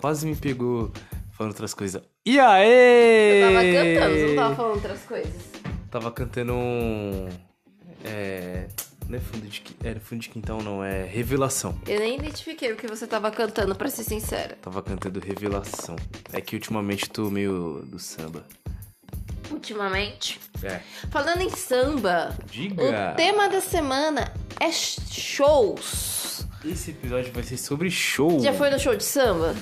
quase me pegou falando outras coisas. E aí? Eu tava cantando, você não tava falando outras coisas. Tava cantando um. É. Não é fundo de, é fundo de quintal, não, é Revelação. Eu nem identifiquei o que você tava cantando, pra ser sincera. Tava cantando Revelação. É que ultimamente tô meio do samba. Ultimamente. É. Falando em samba, Diga! o tema da semana é shows. Esse episódio vai ser sobre show. Já foi no show de samba?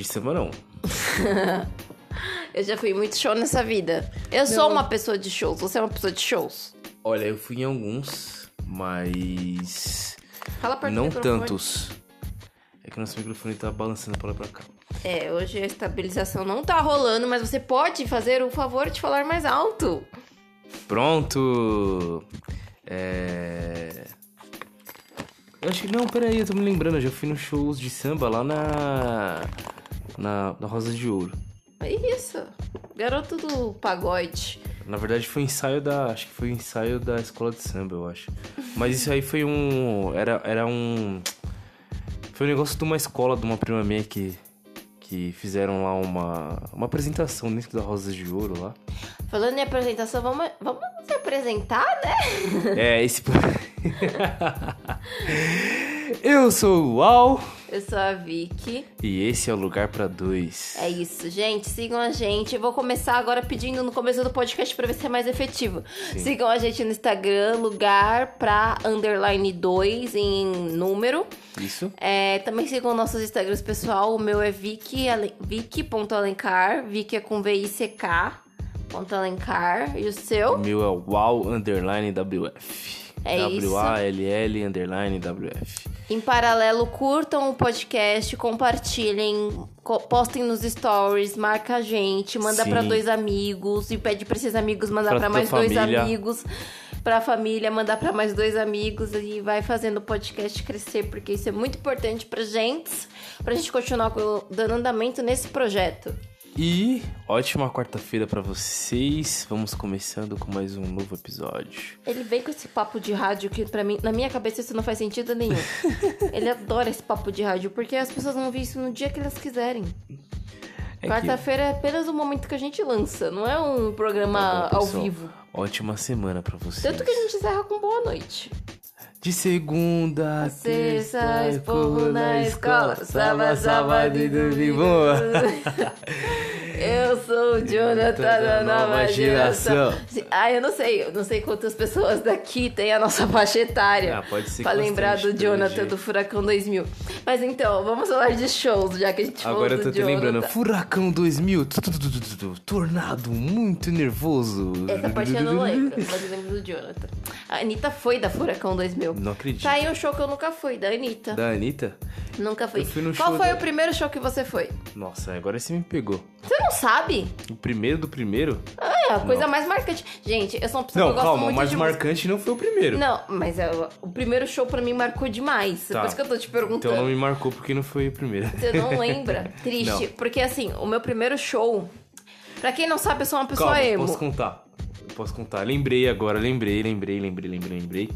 De samba, não. Eu já fui muito show nessa vida. Eu sou uma pessoa de shows. Você é uma pessoa de shows? Olha, eu fui em alguns, mas. Fala perto do não tantos. É que o nosso microfone tá balançando pra lá e pra cá. É, hoje a estabilização não tá rolando, mas você pode fazer o favor de falar mais alto. Pronto! É. Eu acho que. Não, peraí, eu tô me lembrando, eu já fui nos shows de samba lá na. Na, na Rosa de Ouro. É isso. Garoto do pagode. Na verdade foi ensaio da. Acho que foi ensaio da escola de samba, eu acho. Mas isso aí foi um. Era, era um. Foi um negócio de uma escola, de uma prima minha que. Que fizeram lá uma. Uma apresentação dentro da Rosa de Ouro lá. Falando em apresentação, vamos, vamos se apresentar, né? É, esse. eu sou o Al. Eu sou a Vicky. E esse é o lugar pra dois. É isso, gente. Sigam a gente. Eu vou começar agora pedindo no começo do podcast pra ver se é mais efetivo. Sigam a gente no Instagram, lugar pra underline 2 em número. Isso? É, também sigam nossos Instagrams pessoal. O meu é Vicky, Ale- Vicky.alencar. Vicky é com V-I-C-K. Ponto Alencar. E o O seu? meu é wow underline WF. É isso. W-A-L-L underline WF. Em paralelo, curtam o podcast, compartilhem, co- postem nos stories, marca a gente, manda pra dois amigos e pede pra esses amigos mandar tua mais dois família. amigos, pra família mandar pra mais dois amigos e vai fazendo o podcast crescer, porque isso é muito importante pra gente, pra gente continuar co- dando andamento nesse projeto. E ótima quarta-feira pra vocês. Vamos começando com mais um novo episódio. Ele vem com esse papo de rádio que pra mim, na minha cabeça isso não faz sentido nenhum. Ele adora esse papo de rádio porque as pessoas vão ouvir isso no dia que elas quiserem. É que- Quarta-feira é apenas o momento que a gente lança, não é um programa Tá bom, ao pessoal. vivo. Ótima semana pra vocês. Tanto que a gente encerra com boa noite. De segunda a Sexta, esporro na escola, sábado, sábado e domingo. Eu sou o Jonathan da nova geração. Ah, eu não sei, eu não sei quantas pessoas daqui tem a nossa faixa etária. Ah, pode ser Pra lembrar do Jonathan do Furacão 2000. Mas então, vamos falar de shows, já que a gente falou Agora eu tô te Jonathan. lembrando. Furacão 2000. tu, tu, tu, tu, tu, tu, Tornado muito nervoso. Essa parte eu não lembro, mas eu lembro do Jonathan. A Anitta foi da Furacão 2000. Não acredito. Tá aí um show que eu nunca fui, da Anitta. Da Anitta? Nunca fui. Eu fui no Qual show foi da- o primeiro show que você foi? Nossa, agora você me pegou. Você não sabe? O primeiro do primeiro? É, a coisa mais marcante. Gente, eu sou uma pessoa Não, que eu gosto calma, o muito mais de marcante não foi o primeiro. Não, mas é, o primeiro show pra mim marcou demais. Tá. Por isso que eu tô te perguntando. Então não me marcou porque não foi o primeiro. Você não lembra? Triste. Não. Porque assim, o meu primeiro show. Pra quem não sabe, eu sou uma pessoa Calma, emo. posso contar. Eu Posso contar. Lembrei agora, lembrei, lembrei, lembrei, lembrei, lembrei.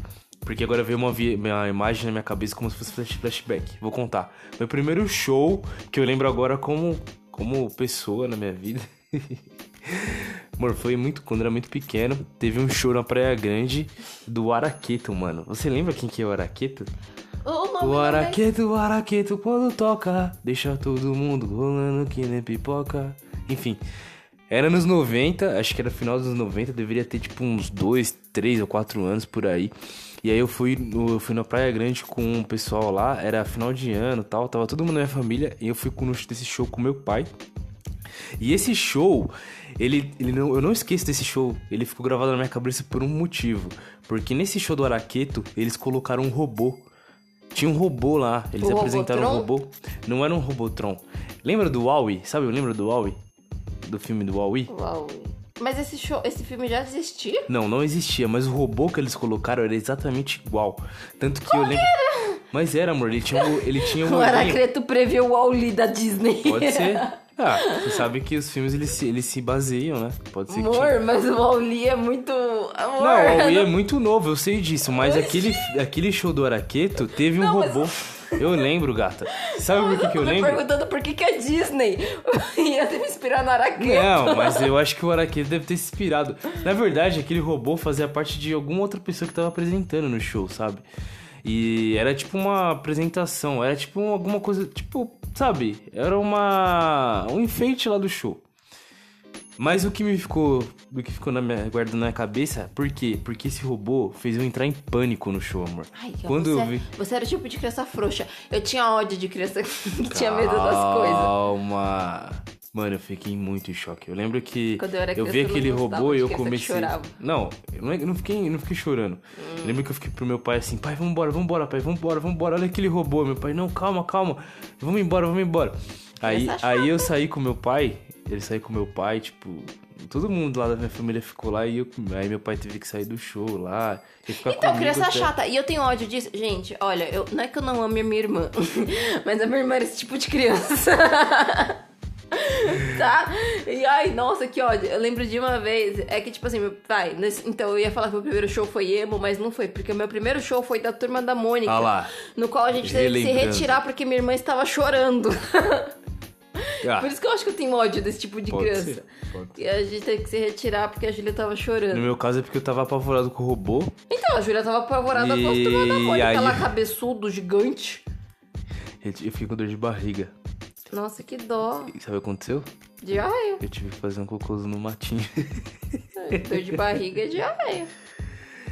Porque agora veio uma, uma imagem na minha cabeça como se fosse flash- flashback. Vou contar. Meu primeiro show, que eu lembro agora como, como pessoa na minha vida. Amor, foi muito quando era muito pequeno. Teve um show na Praia Grande do Araqueto, mano. Você lembra quem que é o Araqueto? O araqueto, o araqueto quando toca, deixa todo mundo rolando que nem pipoca. Enfim, era nos 90, acho que era final dos 90, deveria ter tipo uns 2, 3 ou 4 anos por aí. E aí eu fui, no, eu fui na Praia Grande com o pessoal lá, era final de ano e tal, tava todo mundo na minha família, e eu fui com desse show com meu pai. E esse show, ele, ele não, eu não esqueço desse show. Ele ficou gravado na minha cabeça por um motivo. Porque nesse show do Araqueto, eles colocaram um robô. Tinha um robô lá. Eles O apresentaram um Robotron? robô. Não era um Robotron. Lembra do Huawei? Sabe, lembra do Huawei? Do filme do Huawei? Uau. Mas esse show, esse filme já existia? Não, não existia, mas o robô que eles colocaram era exatamente igual. Tanto que eu lembro. Mas era, amor, ele tinha um, ele tinha um O. Aracreto previu o Wall-E da Disney. Pode ser. Ah, você sabe que os filmes eles se, eles se baseiam, né? Pode ser que Amor, mas o Wall-E é muito... Amor, Não, o Huawei é muito novo, eu sei disso, mas aquele, aquele show do Araqueto teve um Não, mas- robô. Eu lembro, gata. Sabe por que, que eu me lembro? perguntando por que, que a Disney ia se inspirar no Araquê. Não, mas eu acho que o Araqueto deve ter se inspirado. Na verdade, aquele robô fazia parte de alguma outra pessoa que tava apresentando no show, sabe? E era tipo uma apresentação, era tipo alguma coisa, tipo, sabe? Era uma um enfeite lá do show. Mas o que me ficou, o que ficou na minha guarda na cabeça, por quê? Porque esse robô fez eu entrar em pânico no show, amor. Ai, Quando você, eu vi você era o tipo de criança frouxa. Eu tinha ódio de criança que tinha medo das coisas. Calma. Mano, eu fiquei muito em choque. Eu lembro que Quando eu era vi criança, eu não aquele robô e eu comecei. Não, eu não, não fiquei, não fiquei chorando. Eu lembro que eu fiquei pro meu pai assim, pai, vambora, vambora, pai, vambora, vambora, olha aquele robô. Meu pai, não, calma, calma. Vamos embora, vamos embora. Aí, aí eu saí com meu pai, ele saiu com meu pai, tipo, todo mundo lá da minha família ficou lá e eu, aí meu pai teve que sair do show lá. E ficar Então, criança até- chata. E eu tenho ódio disso. Gente, olha, eu, não é que eu não amo a minha irmã, mas a minha irmã era esse tipo de criança. tá? E ai, nossa, que ódio. Eu lembro de uma vez, é que tipo assim, meu pai, nesse- então eu ia falar que meu primeiro show foi emo, mas não foi, porque o meu primeiro show foi da turma da Mônica. Ah lá. No qual a gente teve que se retirar porque minha irmã estava chorando. Ah, Por isso que eu acho que eu tenho ódio desse tipo de Pode criança. ser, pode E a gente teve que se retirar porque a Júlia tava no chorando. meu caso é porque eu tava apavorado com o robô. Então, a Júlia tava apavorada com a E turma da Mônica, aí- lá cabeçudo, gigante. Eu eu fiquei com dor de barriga. Nossa, que dó. E sabe o que aconteceu? Diarreia. Eu tive que fazer um cocôzo no matinho. Dor de barriga é diarreia.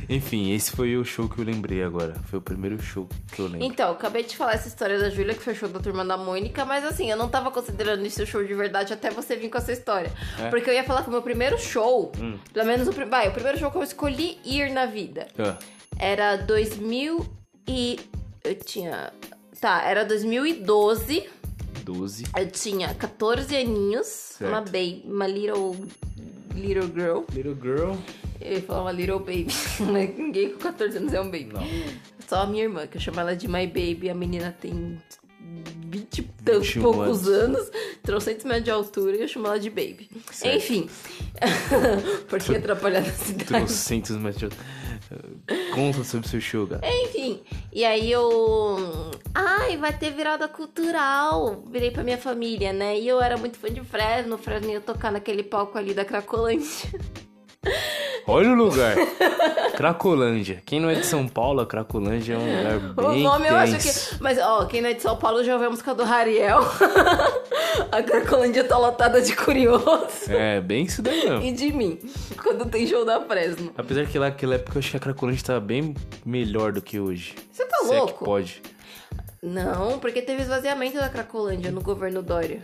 Enfim, esse foi o show que eu lembrei agora. Foi o primeiro show que eu lembro. Então, acabei de falar essa história da Júlia, que foi show da turma da Mônica, mas assim, eu não tava considerando isso show de verdade até você vir com essa história. É? Porque eu ia falar que o meu primeiro show, Hum. pelo menos o, vai, o primeiro show que eu escolhi ir na vida, Ah, era 2000 e... Eu tinha... Tá, era 2012, 12. eu tinha 14 aninhos, Certo. uma baby, uma little... Little girl. Little girl. Eu ia falar uma little baby, ninguém com 14 anos é um baby. Não. Só a minha irmã, que eu chamo ela de my baby. A menina tem 20 e tantos 21 poucos anos. 300 metros de altura e eu chamo ela de baby. Certo. Enfim, por que atrapalhar na cidade? Trocentos metros. Conta sobre o seu cara. Enfim, e aí eu. Ai, vai ter virada cultural. Virei pra minha família, né? E eu era muito fã de Fresno. Fresno ia tocar naquele palco ali da Cracolândia. Olha o lugar. Cracolândia. Quem não é de São Paulo, a Cracolândia é um lugar O bem nome eu acho tenso. que. Mas, ó, quem não é de São Paulo já ouviu a música do Rariel. a Cracolândia tá lotada de curioso. É, bem isso daí mesmo. E de mim, quando tem show da Fresno. Apesar que lá naquela época eu acho que a Cracolândia tava bem melhor do que hoje. Você tá Se é que louco? pode. Não, porque teve esvaziamento da Cracolândia no governo Dória.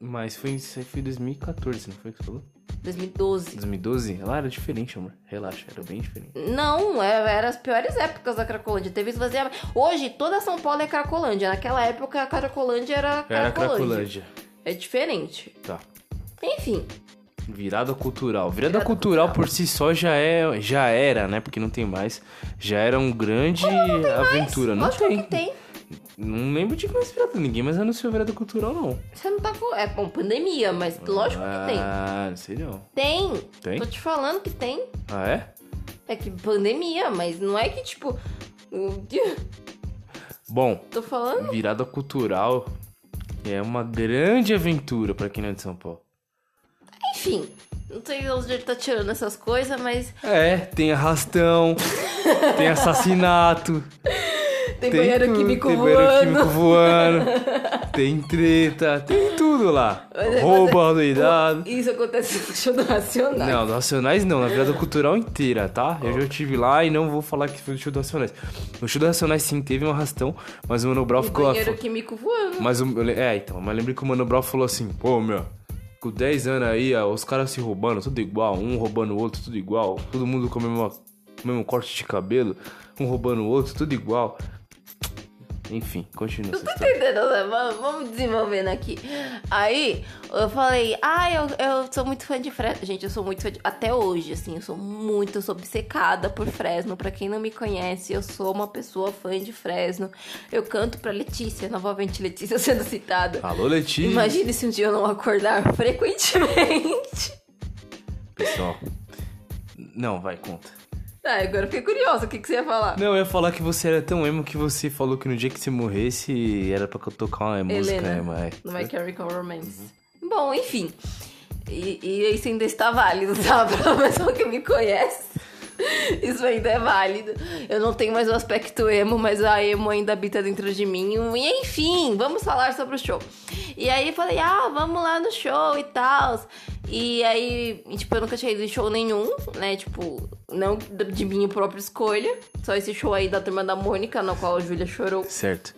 Mas foi, foi em 2014, não foi que você falou? 2012. 2012? Lá era diferente, amor. Relaxa, era bem diferente. Não, é- era as piores épocas da Cracolândia. Teve esvaziamento. Hoje, toda São Paulo é Cracolândia. Naquela época, a Cracolândia era Era Cracolândia. Cracolândia. É diferente. Tá. Enfim, Virada cultural. Virada, Virada cultural, cultural. por si só já é, já era, né? Porque não tem mais. Já era um grande aventura. Não lógico tem. que tem. Não lembro de mais virada. Ninguém mais anunciou virada cultural, não. Você não tá com. É bom, pandemia, mas lógico que tem. Ah, não sei não. Tem. Tem? Tô te falando que tem. Ah, é? É que pandemia, mas não é que tipo. Bom, Tô falando. virada cultural é uma grande aventura pra quem não é de São Paulo. Enfim. Não sei de onde ele tá tirando essas coisas, mas É, tem arrastão, tem assassinato. tem, banheiro tudo, químico tem voando. banheiro químico voando. tem treta, tem tudo lá. Mas é- Roubo, mas é- doidado. Isso acontece no show do Racionais. Não, do Racionais não, na virada cultural inteira, tá? Eu já estive lá e não vou falar que foi do show do Racionais. No show do Racionais sim teve um arrastão, mas o Mano Brown ficou lá. banheiro químico voando. Mas o, é, então, mas lembrei que o Mano Brown falou assim, pô, meu, com 10 anos aí, ó, os caras se roubando, tudo igual, um roubando o outro, tudo igual, todo mundo com o mesmo, mesmo corte de cabelo, um roubando o outro, tudo igual. Enfim, continua essa Tá história. entendendo? né? Vamos vamos desenvolvendo aqui. Aí, eu falei, ah, eu, eu sou muito fã de Fresno. Gente, eu sou muito fã de... Até hoje, assim, eu sou muito, eu sou obcecada por Fresno. Pra quem não me conhece, eu sou uma pessoa fã de Fresno. Eu canto pra Letícia, novamente Letícia sendo citada. Alô, Letícia. Imagine se um dia eu não acordar frequentemente. Pessoal. Não, vai, conta. Ah, agora eu fiquei curiosa, o que, que você ia falar? Não, eu ia falar que você era tão emo que você falou que no dia que você morresse era pra eu tocar uma música Helena, emo. é. no My Chemical Romance. Bom, enfim. E, e isso ainda está válido, tá? Pra pessoa que me conhece. Isso ainda é válido. Eu não tenho mais o aspecto emo, mas a emo ainda habita dentro de mim. E enfim, vamos falar sobre o show. E aí falei, ah, vamos lá no show e tal. E aí, tipo, eu nunca tinha ido em show nenhum, né? Tipo, não de minha própria escolha. Só esse show aí da turma da Mônica, no qual a Júlia chorou. Certo.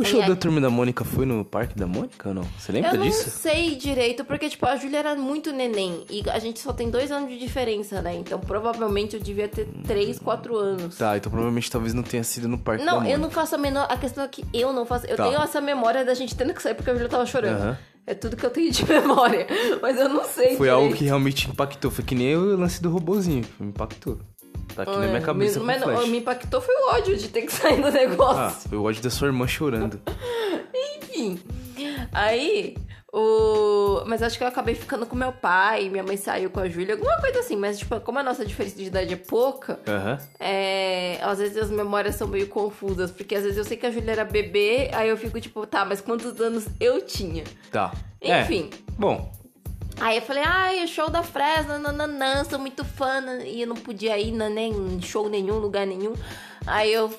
O show aí- da Turma da Mônica foi no Parque da Mônica ou não? Você lembra Eu não disso? sei direito, porque, tipo, a Júlia era muito neném. E a gente só tem dois anos de diferença, né? Então, provavelmente eu devia ter três, quatro anos. Tá, então provavelmente talvez não tenha sido no Parque da Não, Mônica. eu não faço a menor. A questão é que eu não faço. Eu Tá. tenho essa memória da gente tendo que sair porque a Júlia tava chorando. Aham. É tudo que eu tenho de memória. Mas eu não sei. Foi direito. algo que realmente impactou. Foi que nem o lance do robozinho. Me impactou. Tá aqui na minha cabeça me, mas não, me impactou foi o ódio de ter que sair do negócio. Ah, foi o ódio da sua irmã chorando. Enfim. Aí, o. Mas acho que eu acabei ficando com meu pai, minha mãe saiu com a Júlia, alguma coisa assim. Mas, tipo, como a nossa diferença de idade é pouca, Aham. é... às vezes as memórias são meio confusas. Porque às vezes eu sei que a Júlia era bebê, aí eu fico tipo, tá, mas quantos anos eu tinha? Tá. Enfim. É. Bom, Aí eu falei, ai, o show da Fresno, nananã, sou muito fã, e eu não podia ir nem em show nenhum, lugar nenhum. Aí eu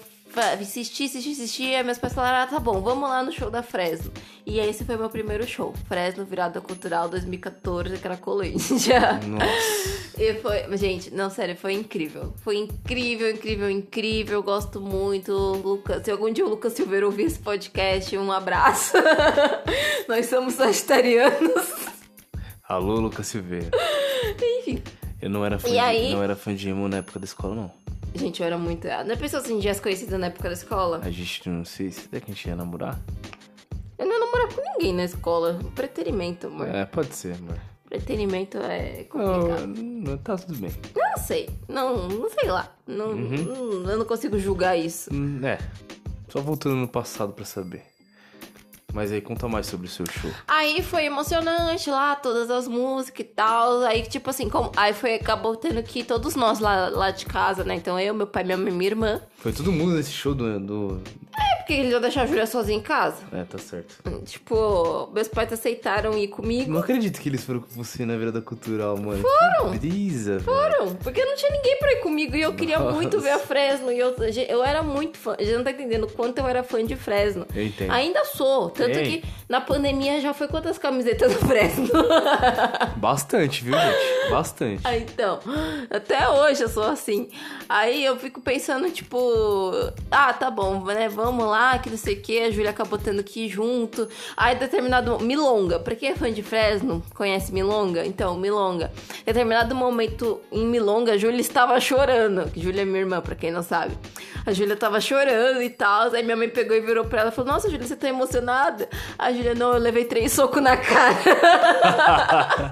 insisti, insisti, insisti, aí meus pais falaram, ah, tá bom, vamos lá no show da Fresno. E esse foi meu primeiro show, Fresno Virada Cultural 2014, Cracolândia. nossa. E foi, gente, não, sério, foi incrível. Foi incrível, incrível, incrível. Gosto muito. Lucas, se algum dia o Lucas Silveira ouvir esse podcast, um abraço. Nós somos sagitarianos. Alô, Lucas Silveira. Enfim. Eu não era fã, E de, aí? não era fã de emo na época da escola, não. Gente, eu era muito. Não é pessoa assim, dias conhecida na época da escola? A gente não sei se é que a gente ia namorar. Eu não namorava com ninguém na escola. Preterimento, amor. É, pode ser, amor. Preterimento é complicado. Não, tá tudo bem. Não sei. Não, não sei lá. Não, não- eu não consigo julgar isso. Hum, É. Só voltando no passado pra saber. Mas aí, conta mais sobre o seu show. Aí foi emocionante lá, todas as músicas e tal. Aí, tipo assim, como... aí foi, acabou tendo que ir todos nós lá, lá de casa, né? Então eu, meu pai, minha mãe e minha irmã. Foi todo mundo nesse show do. do... Porque eles iam deixar a Júlia sozinha em casa. É, tá certo. Tipo, meus pais aceitaram ir comigo. Não acredito que eles foram com você na virada cultural, mano. Foram. Que brisa. Foram, porque não tinha ninguém pra ir comigo e eu queria Nossa. muito ver a Fresno. E eu, eu era muito fã. A gente não tá entendendo o quanto eu era fã de Fresno. Eu entendo. Ainda sou. Tanto Ei. que na pandemia já foi quantas camisetas do Fresno? Bastante, viu, gente? Bastante. Ah, então, até hoje eu sou assim. Aí eu fico pensando, tipo, ah, tá bom, né? Vamos lá, que não sei o que. A Júlia acabou tendo que ir junto. Aí, determinado. Milonga. Pra quem é fã de Fresno, conhece Milonga? Então, Milonga. Determinado momento em Milonga, a Júlia estava chorando. Júlia é minha irmã, pra quem não sabe. A Júlia tava chorando e tal. Aí minha mãe pegou e virou pra ela e falou: Nossa, Júlia, você tá emocionada? A Júlia, não, eu levei três socos na cara.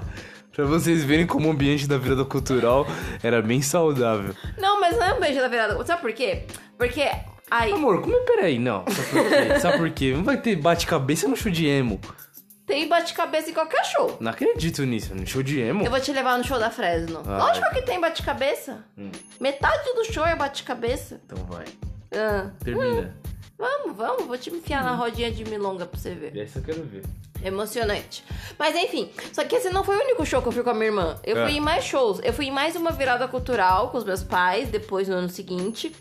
pra vocês verem como o ambiente da virada cultural era bem saudável. Não, mas não é um beijo da virada. Sabe por quê? Porque. Amor, como é? Peraí, não. Sabe por quê? Sabe por quê? Não vai ter bate-cabeça no show de emo. tem bate-cabeça em qualquer show. Não acredito nisso. No show de emo? Eu vou te levar no show da Fresno. Lógico que tem bate-cabeça. Metade do show é bate-cabeça. Então vai. Ah, Termina. vamos, vamos. Vou te enfiar na rodinha de milonga pra você ver. Essa eu quero ver. Emocionante. Mas enfim, só que esse não foi o único show que eu fui com a minha irmã. Eu É. fui em mais shows. Eu fui em mais uma virada cultural com os meus pais, depois no ano seguinte.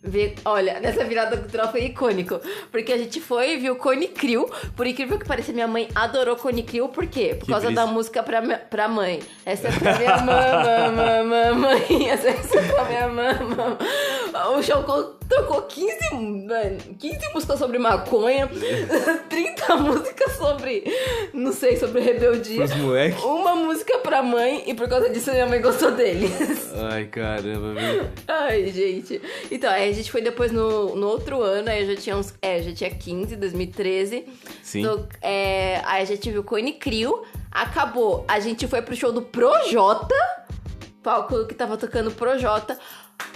Ver, olha, nessa virada cultural foi icônico. Porque a gente foi e viu Cone Crew. Por incrível que pareça, minha mãe adorou Cone Crew. Por quê? Por Que causa brisa. da música pra, pra mãe. Essa é pra minha mãe, mãe, mãe, mãe. Essa é pra minha mãe, mãe. O show co- tocou 15, mano, 15 músicas sobre maconha, 30 músicas sobre, não sei, sobre rebeldia. Pros moleque. Uma música pra mãe e por causa disso minha mãe gostou deles. Ai, caramba, viu? Ai, gente. Então, aí a gente foi depois no, no outro ano, aí eu já tinha uns. É, já tinha 15, 2013. Sim. Então, é, aí a gente viu Cone Crew. Acabou. A gente foi pro show do Projota. Palco que tava tocando Projota.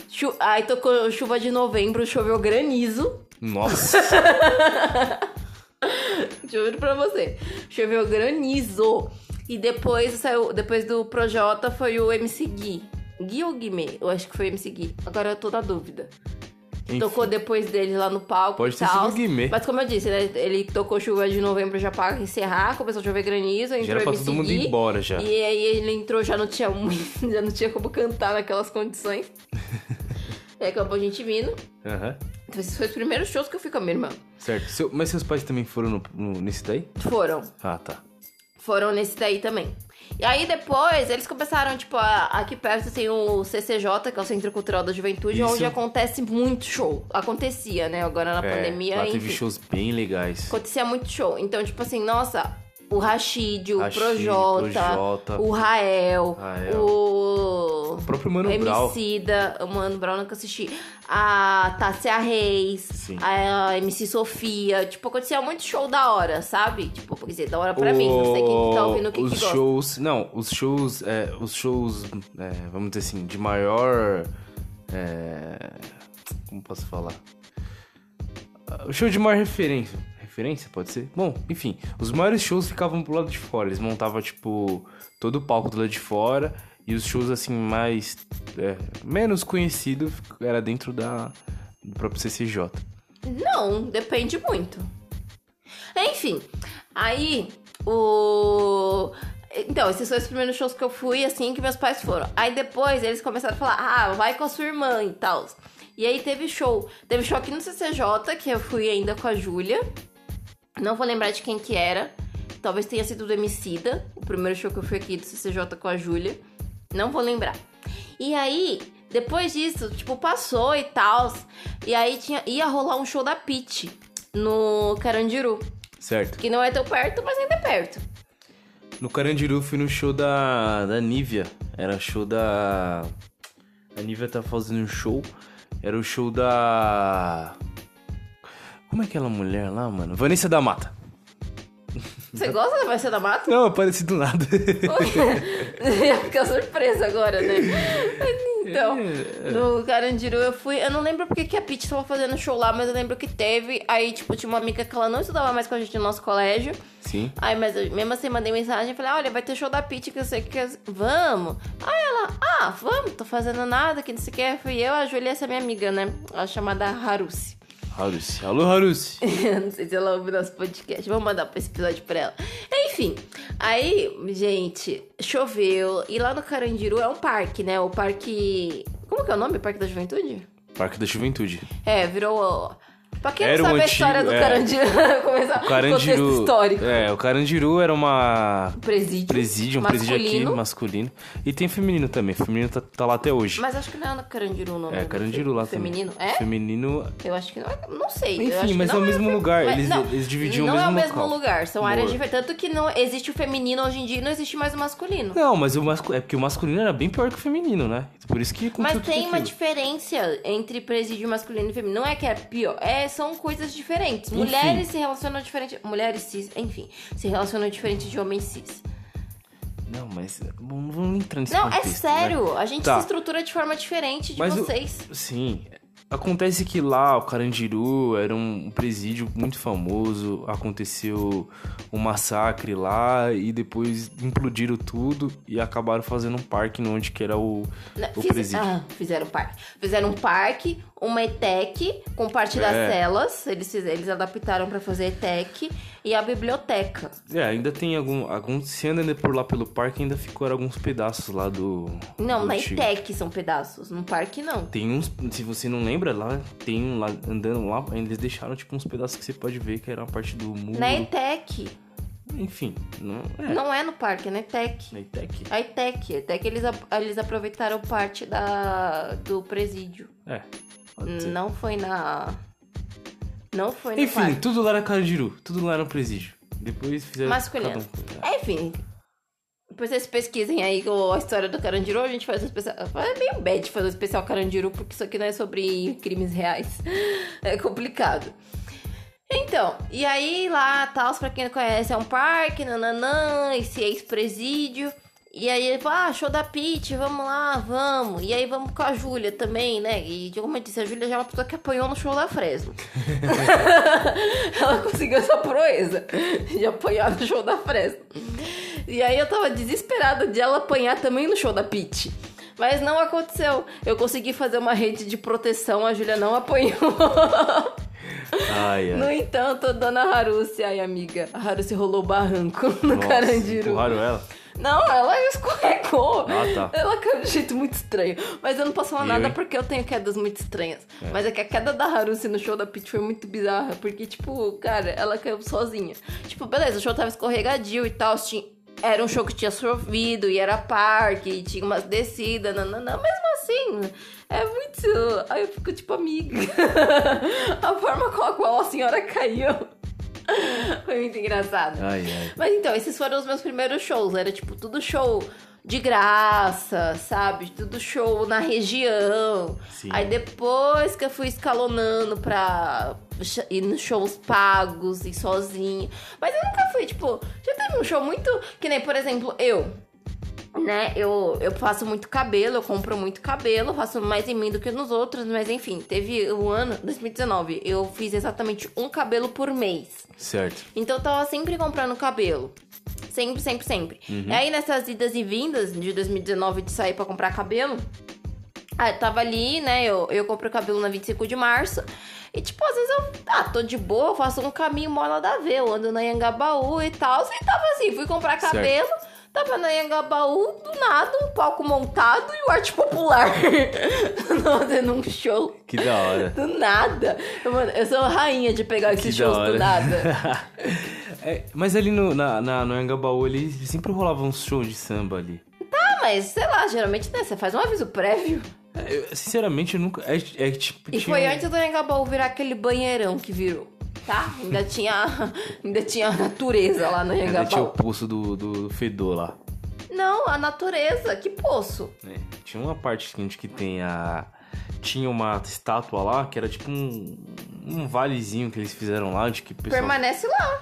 Chu- aí tocou chuva de novembro, choveu granizo. Nossa. Juro pra você. Choveu granizo. E depois saiu. Depois do Projota foi o MC Gui. Gui ou Guimê? Eu acho que foi MC Gui. Agora eu tô na dúvida. Enfim. Tocou depois dele lá no palco Pode e ter sido Guimê. Mas como eu disse, né? Ele tocou chuva de novembro já pra encerrar, começou a chover granizo, entrou Já era pra todo mundo ir embora já. E aí ele entrou, já não tinha muito, já não tinha como cantar naquelas condições. e aí acabou a gente vindo. Aham. Então, esses foram os primeiros shows que eu fui com a minha irmã. Certo. Seu- mas seus pais também foram no, no- nesse daí? Foram. Ah, tá. Foram nesse daí também. E aí depois eles começaram, tipo, a- aqui perto tem o CCJ, que é o Centro Cultural da Juventude, Isso. onde acontece muito show. Acontecia, né? Agora na É, pandemia, lá enfim. teve shows bem legais. Acontecia muito show. Então, tipo assim, nossa, o Rashid, o Rashid, Projota, Projota. o Rael, Rael. o. O próprio Mano Brown. Emicida, o Mano Brown nunca assisti. A Tássia Reis, Sim. a MC Sofia. Tipo, acontecia muito show da hora, sabe? Tipo, quer dizer, da hora pra mim. Não sei quem que tá ouvindo o que, os que gosta. shows, não, os shows, é, os shows, é, vamos dizer assim, de maior, é, como posso falar? O show de maior referência, referência pode ser? Bom, enfim, os maiores shows ficavam pro lado de fora, eles montavam tipo todo o palco do lado de fora e os shows assim mais é, menos conhecidos era dentro da do próprio CCJ. Não, depende muito. Enfim, aí o. Então, esses foram os primeiros shows que eu fui, assim, que meus pais foram. Aí depois eles começaram a falar, ah, vai com a sua irmã e tal. E aí teve show. Teve show aqui no CCJ, que eu fui ainda com a Júlia. Não vou lembrar de quem que era. Talvez tenha sido do Emicida, o primeiro show que eu fui aqui do CCJ com a Júlia. Não vou lembrar. E aí, depois disso, tipo, passou e tal. E aí tinha, ia rolar um show da Pit no Carandiru. Certo. Que não é tão perto, mas ainda é perto. No Carandiru fui no show da, da Nívia. Era show da. A Nívia tá fazendo um show. Era o show da. Como é aquela mulher lá, mano? Vanessa da Mata. Você gosta da Vanessa da Mata? Não, apareci do nada. Ia ficar surpresa agora, né? Então, É, no Carandiru eu fui. Eu não lembro porque que a Pete tava fazendo show lá, mas eu lembro que teve. Aí, tipo, tinha uma amiga que ela não estudava mais com a gente no nosso colégio. Sim. Aí, mas eu, mesmo assim, mandei mensagem e falei: olha, vai ter show da Pete que eu sei que. quer- Vamos! Aí ela, ah, vamos, tô fazendo nada, que não sei o que. Fui eu, a Júlia, essa minha amiga, né? Ela chamada Harusi. Harusi. Alô, Harusi. não sei se ela ouve nosso podcast. Vamos mandar esse episódio pra ela. Enfim, aí, gente, choveu. E lá no Carandiru é um parque, né? O parque. Como que é o nome? Parque da Juventude? Parque da Juventude. É, virou. Pra quem Era não um sabe a antigo- história do é. Carandiru, começar O contexto Carandiru. histórico. É, o Carandiru era uma. Presídio. Presídio, um presídio aqui masculino. masculino. E tem feminino também. Feminino tá, tá lá até hoje. Mas acho que não é no Carandiru o nome. É, do Carandiru lá Feminino? também. É? Feminino. Eu acho que não é. Não sei. Enfim, mas é o mesmo fe- lugar, mas eles- não, eles dividiam o Não é o mesmo mesmo local. lugar, são áreas diferentes. Tanto que não existe o feminino hoje em dia e não existe mais o masculino. Não, mas o masculino. É porque o masculino era bem pior que o feminino, né? Por isso que Mas tem uma diferença entre presídio masculino e feminino. Não é que é pior, é, são coisas diferentes. Enfim. Mulheres se relacionam diferente. Mulheres cis, enfim, se relacionam diferente de homens cis. Não, mas. Não vamos entrar nesse Não, contexto, é sério. né? A gente Tá. se estrutura de forma diferente de Mas o- vocês. Sim. Acontece que lá, o Carandiru era um presídio muito famoso. Aconteceu um massacre lá e depois implodiram tudo e acabaram fazendo um parque onde que era o, Né, o fiz- presídio. Ah, fizeram um parque. Fizeram um parque, uma ETEC com parte das É. celas. Eles, eles adaptaram pra fazer ETEC. E a biblioteca. É, ainda tem algum, algum. Se anda por lá pelo parque, ainda ficaram alguns pedaços lá do. Não, do na antigo. ETEC são pedaços. No parque, não. Tem uns, se você não lembra, lá tem um lá andando lá, eles deixaram tipo uns pedaços que você pode ver que era uma parte do muro. Na ETEC. Enfim, não é. Não é no parque, é na ETEC. Na? A ETEC. A ETEC eles, eles aproveitaram parte da, do presídio. É. Não foi na. Não foi no Enfim, parque. tudo lá era Carandiru, tudo lá era um presídio. Depois fizeram Masculino. um. Enfim. Depois vocês pesquisem aí a história do Carandiru, a gente faz um especial. É meio bad fazer um especial Carandiru, porque isso aqui não é sobre crimes reais. É complicado. Então, e aí lá, tal, pra quem não conhece, é um parque, nananã, esse ex-presídio. E aí ele falou, ah, show da Pete, vamos lá, vamos. E aí vamos com a Júlia também, né? E como eu disse, a Júlia já é uma pessoa que apanhou no show da Fresno. Ela conseguiu essa proeza de apanhar no show da Fresno. E aí eu tava desesperada de ela apanhar também no show da Pete. Mas não aconteceu. Eu consegui fazer uma rede de proteção, a Júlia não apanhou. Ai, ai. No entanto, a dona Harusi, ai amiga, a Harusi rolou barranco no Nossa, Carandiru. empurraram ela? Não, ela escorregou. Ah, tá. Ela caiu de um jeito muito estranho. Mas eu não posso falar nada hein? porque eu tenho quedas muito estranhas. Mas é que a queda da Harusi no show da Peach foi muito bizarra. Porque, tipo, cara, ela caiu sozinha. Tipo, beleza, o show tava escorregadio e tal. Tinha... Era um show que tinha chovido e era parque, e tinha umas descidas, nananã. Mesmo assim, é muito. Aí eu fico tipo, amiga. a forma com a qual a senhora caiu foi muito engraçado. Ai, ai. Mas então, esses foram os meus primeiros shows. Era tipo tudo show de graça, sabe? Tudo show na região. Sim. Aí depois que eu fui escalonando pra ir nos shows pagos e sozinha. Mas eu nunca fui, tipo, já teve um show muito. Que nem, por exemplo, eu. Né, eu, eu faço muito cabelo, eu compro muito cabelo, faço mais em mim do que nos outros, mas enfim, teve o ano 2019, eu fiz exatamente um cabelo por mês. Certo. Então eu tava sempre comprando cabelo. Sempre, sempre, sempre. E aí nessas idas e vindas de 2019 de sair pra comprar cabelo, aí eu tava ali, né? Eu, eu comprei o cabelo na 25 de março. E tipo, às vezes eu ah, tô de boa, faço um caminho mó nada a ver. Eu ando na Anhangabaú e tal. E tava assim, fui comprar Certo. Tava na Anhangabaú, do nada, um palco montado e o arte popular. Fazendo um show. Que da hora. Do nada. Mano, eu sou a rainha de pegar esses shows hora. do nada. É, mas ali no, na, na, no ele sempre rolava uns shows de samba ali. Ah, mas sei lá, geralmente né, você faz um aviso prévio. É, eu, sinceramente, eu nunca. É, é tipo. E tinha foi um- antes do Engabaú virar aquele banheirão que virou. Tá? Ainda tinha, ainda tinha a natureza lá no Ainda tinha o poço do, do Fedor lá. Não, a natureza, que poço. né? Tinha uma parte seguinte que tem a. Tinha uma estátua lá que era tipo um, um valezinho que eles fizeram lá, de que pessoal. Permanece lá.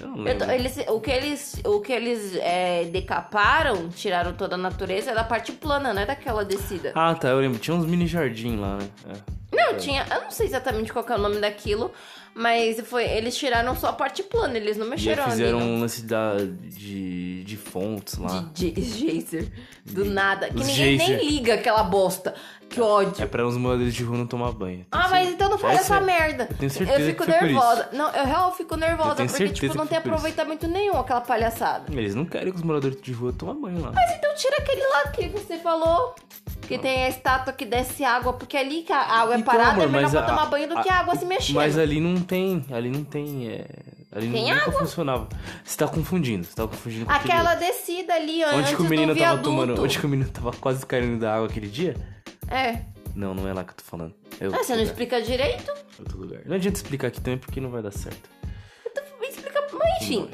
Eu não Eu lembro. tô- eles, o que eles, o que eles é, decaparam, tiraram toda a natureza, é da parte plana, não é daquela descida. Ah, tá, eu lembro. Tinha uns mini jardim lá, né? É. Não, tinha. Eu não sei exatamente qual é o nome daquilo, mas foi. Eles tiraram só a parte plana, eles não mexeram ali. fizeram um lance da, de, de fontes lá. De Jazer. Do nada. Que Os ninguém Jazer. nem liga aquela bosta. Que ódio. É pra os moradores de rua não tomar banho. Ah, mas então não É essa sério. merda. Eu tenho certeza fico que foi por nervosa. Não, eu real fico nervosa, Eu tenho porque, certeza tipo, não que tem foi por isso. aproveitamento nenhum aquela palhaçada. Eles não querem que os moradores de rua tomem banho lá. Mas então tira aquele lá que você falou. Que tem a estátua que desce água, porque ali que a água é Então, parada, amor, é melhor pra a- tomar banho do que a água se mexendo. Mas ali não tem. Ali não tem. É, ali Tem nunca água? funcionava. Você tá confundindo. Você tá confundindo com Aquela descida ali, antes Onde que o menino tava viaduto. tomando. Onde que o menino tava quase caindo da água aquele dia? É. Não, não é lá que eu tô falando. É Ah, você não lugar, explica direito? outro lugar. Não adianta explicar aqui também porque não vai dar certo. Explica. Mas enfim.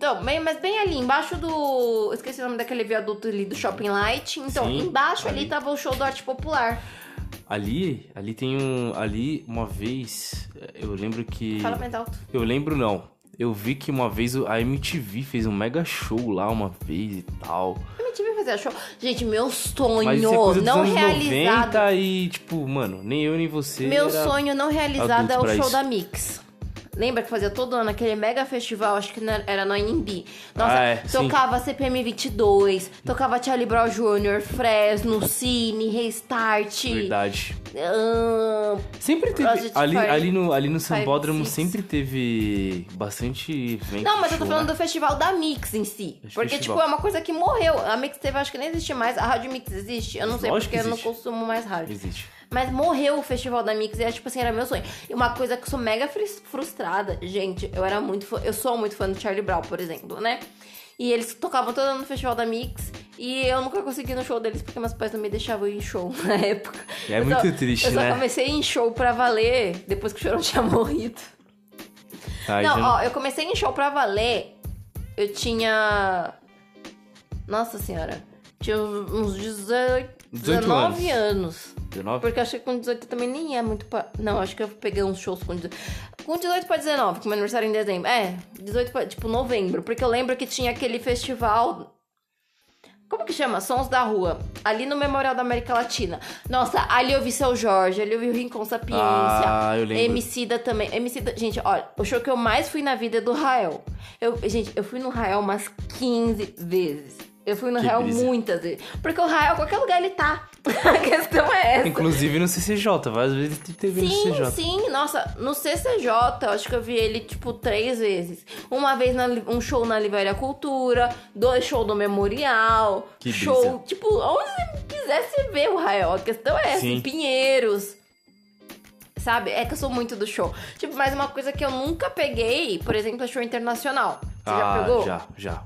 Então, bem, mas bem ali, embaixo do. Esqueci o nome daquele viaduto ali do Shopping Light. Então, Sim, embaixo ali. ali. tava o show do Arte Popular. Ali, ali tem um. Ali, uma vez, eu lembro que. Fala mais alto. Eu lembro não. Eu vi que uma vez a MTV fez um mega show lá uma vez e tal. A MTV fazia show. Gente, meu sonho Mas isso é coisa dos não anos realizado. 90 e, tipo, mano, nem eu nem você. Meu sonho não realizado é o show isso. da Mix. Lembra que fazia todo ano aquele mega festival, acho que era no AMB. Nossa, Ah, é, sim. tocava CPM 22, tocava Charlie Brown Jr., Fresno, Cine, Restart. Verdade. ahn, Sempre teve. Project Ali, ali no, ali no Sambódromo sempre teve bastante evento. Não, mas eu tô show, falando né? do festival da Mix em si. Esse Porque, festival. tipo, é uma coisa que morreu. A Mix teve, acho que nem existe mais. A Rádio Mix existe? Eu não sei Lógico porque que eu não consumo mais rádio. Existe. Mas morreu o festival da Mix e era, tipo assim, era meu sonho. E uma coisa que eu sou mega frus- frustrada, gente, eu era muito fã, eu sou muito fã do Charlie Brown, por exemplo, né? E eles tocavam todo ano no festival da Mix e eu nunca consegui ir no show deles porque meus pais não me deixavam ir em show na época. É Eu muito só- triste, Eu só né? comecei a ir em show pra valer depois que o Chorão tinha morrido. Não, já- ó, eu comecei em show pra valer. Eu tinha. Nossa senhora. Tinha uns 18, 18 19 anos. 19? Porque eu acho que com 18 também nem é muito. Pa... Não, acho que eu peguei uns shows com 18. Com 18 pra 19, que meu aniversário em dezembro. É, 18 pra, tipo, novembro. Porque eu lembro que tinha aquele festival. Como que chama? Sons da Rua. Ali no Memorial da América Latina. Nossa, ali eu vi Seu Jorge, ali eu vi o Rincon Sapiência. Ah, eu lembro. Emicida também. Emicida, gente, olha, o show que eu mais fui na vida é do Rael. Eu, gente, eu fui no Rael umas 15 vezes. Eu fui no Que Rael brisa. muitas vezes. Porque o Rael, qualquer lugar ele tá. A questão é essa. Inclusive no CCJ, várias vezes teve no Sim, CCJ. sim. Nossa, no CCJ, eu acho que eu vi ele, tipo, três vezes. Uma vez na um show na Livraria Cultura, dois shows no Memorial. Que show, brisa. tipo, onde você quisesse ver o Rael. A questão é essa, Sim. em Pinheiros. Sabe? É que eu sou muito do show. Tipo, mas uma coisa que eu nunca peguei, por exemplo, é show internacional. Você já ah, pegou? já, já.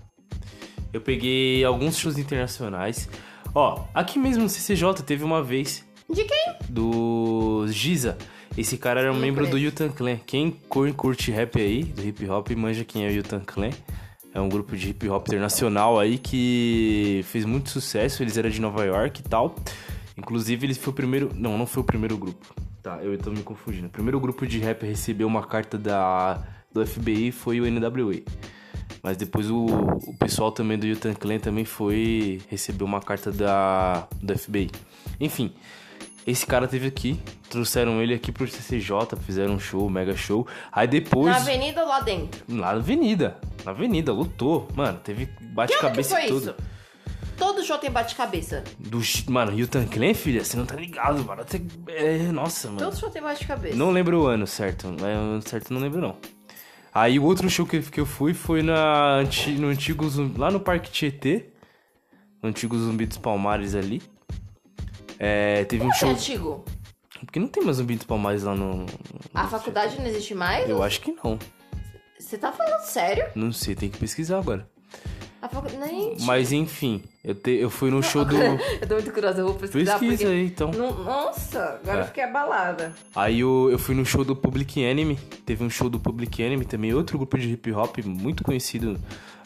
Eu peguei alguns shows internacionais. Ó, aqui mesmo no CCJ teve uma vez De quem? do Giza. Esse cara era um membro do. Yutan Clan. Quem cur- curte rap aí, do hip hop, manja quem é o Yutan Clan. É um grupo de hip hop internacional aí que fez muito sucesso. Eles eram de Nova York e tal. Inclusive, eles foi o primeiro. Não, não foi o primeiro grupo. Tá, eu tô me confundindo. O primeiro grupo de rap a receber uma carta da, do FBI foi o NWA. Mas depois o, o pessoal também do Yutan Clan também foi receber uma carta da, do FBI. Enfim, esse cara teve aqui, trouxeram ele aqui pro CCJ, fizeram um show, mega show. Aí depois. Na avenida ou lá dentro? Lá na avenida. Na avenida, lutou. Mano, teve bate-cabeça e tudo. isso? Todo show tem bate-cabeça. Do, mano, Yutan Clan, filha, você não tá ligado, mano. Até- É, nossa, mano. Todo show tem bate-cabeça. Não lembro o ano certo. É, o ano certo não lembro, não. Aí o outro show que, que eu fui foi na, no antigo Zumbi, lá no Parque Tietê. No antigo Zumbi dos Palmares ali. É, teve um É show. antigo. Porque não tem mais Zumbi dos Palmares lá no. no- A faculdade não existe mais? Eu acho que não. Você tá falando sério? Não sei, tem que pesquisar agora. A facu... Nem... Mas enfim, eu, te- eu fui no show do. eu tô muito curiosa, eu vou pesquisar Pesquisa porque... aí, então. Nossa, agora É. eu fiquei abalada. Aí eu, eu fui no show do Public Enemy. Teve um show do Public Enemy também, outro grupo de hip hop muito conhecido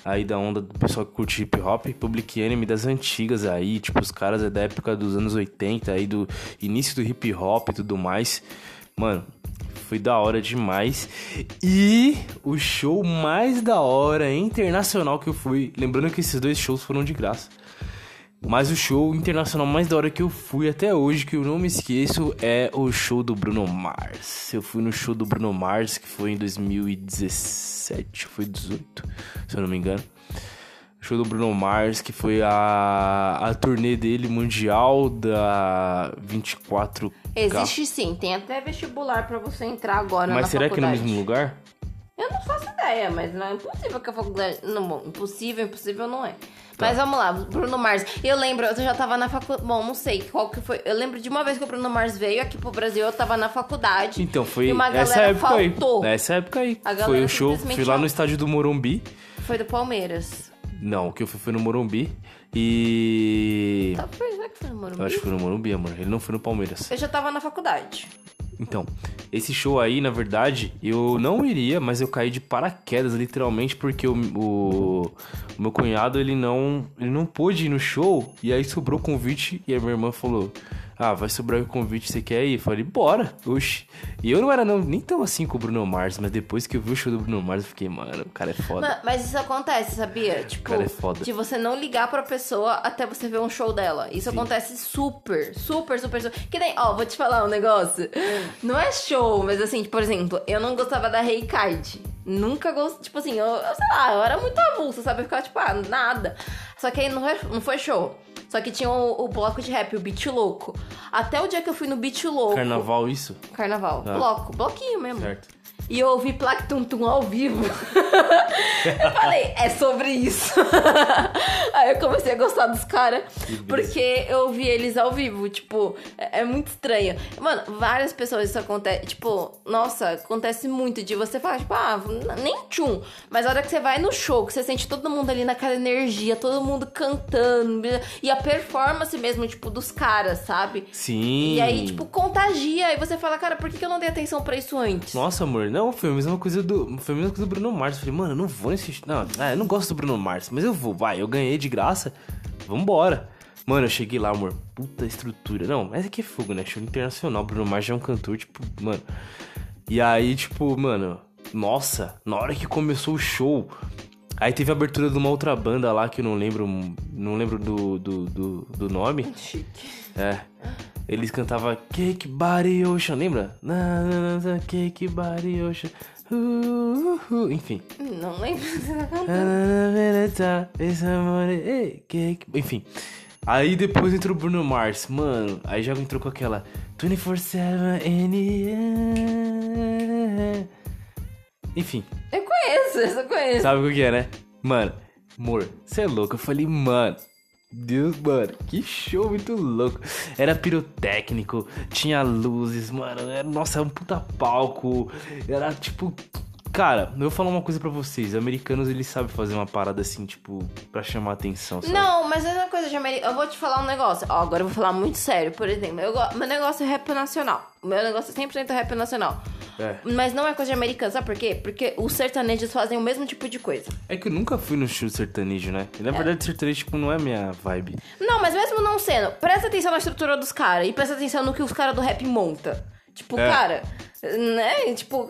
aí da onda do pessoal que curte hip hop. Public Enemy das antigas aí, tipo, os caras é da época dos anos 80, aí do início do hip hop e tudo mais. Mano, foi da hora demais. E o show mais da hora internacional que eu fui, lembrando que esses dois shows foram de graça. Mas o show internacional mais da hora que eu fui até hoje, que eu não me esqueço, é o show do Bruno Mars. Eu fui no show do Bruno Mars, que foi em 2017, foi 18, se eu não me engano. O show do Bruno Mars, que foi a, a turnê dele mundial da 24K. Existe sim, tem até vestibular pra você entrar agora Mas será que é no faculdade. mesmo lugar? Eu não faço ideia, mas não é impossível que a faculdade... Não, bom, impossível, impossível não é. Mas vamos lá, Bruno Mars. Eu lembro, eu já tava na faculdade... Bom, não sei qual que foi. Eu lembro de uma vez que o Bruno Mars veio aqui pro Brasil, eu tava na faculdade. Então, foi E uma essa galera época faltou. aí. Nessa época aí. A Foi o show, fui lá no estádio do Morumbi. Foi do Palmeiras. Não, o que eu fui foi no Morumbi. E. Tá, foi, será que foi no Morumbi? Eu acho que foi no Morumbi, amor. Ele não foi no Palmeiras. Eu já tava na faculdade. Então, esse show aí, na verdade, eu não iria, mas eu caí de paraquedas, literalmente, porque o, o, o meu cunhado, ele não, ele não pôde ir no show, e aí sobrou o convite, e a minha irmã falou, ah, vai sobrar o convite, você quer ir? Eu falei, bora, oxi. E eu não era não, nem tão assim com o Bruno Mars, mas depois que eu vi o show do Bruno Mars, eu fiquei, mano, o cara é foda. Ma- Mas isso acontece, sabia? Tipo, Cara, é foda. de você não ligar pra pessoa até você ver um show dela. Isso Sim. acontece super, super, super, super. Que nem, ó, vou te falar um negócio. Não é show, mas assim, por exemplo, eu não gostava da Rei Card. Nunca gostei, tipo assim, eu, eu sei lá, eu era muito avulsa, sabe? Eu ficava tipo, ah, nada. Só que aí não foi, não foi show. Só que tinha o, o bloco de rap, o Beat Louco. Até o dia que eu fui no Beat Louco. Carnaval, isso? Carnaval. Ah. Bloco, bloquinho mesmo. Certo. E eu ouvi Plaque Tum ao vivo. eu falei, é sobre isso. Aí eu comecei a gostar dos caras, porque eu ouvi eles ao vivo. Tipo, é, é muito estranho. Mano, várias pessoas isso acontece. Tipo, nossa, acontece muito de você falar, tipo, ah, nem tchum. Mas a hora que você vai no show, que você sente todo mundo ali naquela energia, todo mundo cantando. E a performance mesmo, tipo, dos caras, sabe? Sim. E aí, tipo, contagia. E você fala, cara, por que que eu não dei atenção pra isso antes? Nossa, amor, não, foi a mesma coisa do. Foi a mesma coisa do Bruno Mars. Eu falei, mano, eu não vou nesse. Não, ah, eu não gosto do Bruno Mars, mas eu vou, vai, eu ganhei de graça. Vambora. Mano, eu cheguei lá, amor, puta estrutura. Não, mas é que é fogo, né? Show internacional. Bruno Mars já é um cantor, tipo, mano. E aí, tipo, mano, nossa, na hora que começou o show. Aí teve a abertura de uma outra banda lá que eu não lembro. Não lembro do, do, do, do nome. Chique. É. Eles cantavam Cake Body Ocean, lembra? Na, na, na, na, Cake Body Ocean. Uh, uh, uh. Enfim. Não lembro. Enfim. Aí depois entrou o Bruno Mars. Mano, aí já entrou com aquela 24-7 NE. Enfim, Eu conheço, eu conheço. sabe o que é, né? Mano, amor, você é louco. Eu falei, mano. Deus, mano, que show muito louco. Era pirotécnico, tinha luzes, mano. Era, nossa, era um puta palco. Era tipo. Cara, eu vou falar uma coisa pra vocês. Americanos, eles sabem fazer uma parada assim, tipo, pra chamar atenção, sabe? Não, mas é uma coisa de América. Eu vou te falar um negócio. Ó, agora eu vou falar muito sério. Por exemplo, eu go... meu negócio é rap nacional. Meu negócio é 100% rap nacional. É. Mas não é coisa de americano, sabe por quê? Porque os sertanejos fazem o mesmo tipo de coisa. É que eu nunca fui no show sertanejo, né? E, na verdade, sertanejo, tipo, não é minha vibe. Não, mas mesmo não sendo, presta atenção na estrutura dos caras e presta atenção no que os caras do rap monta. Tipo, É. cara, né? Tipo,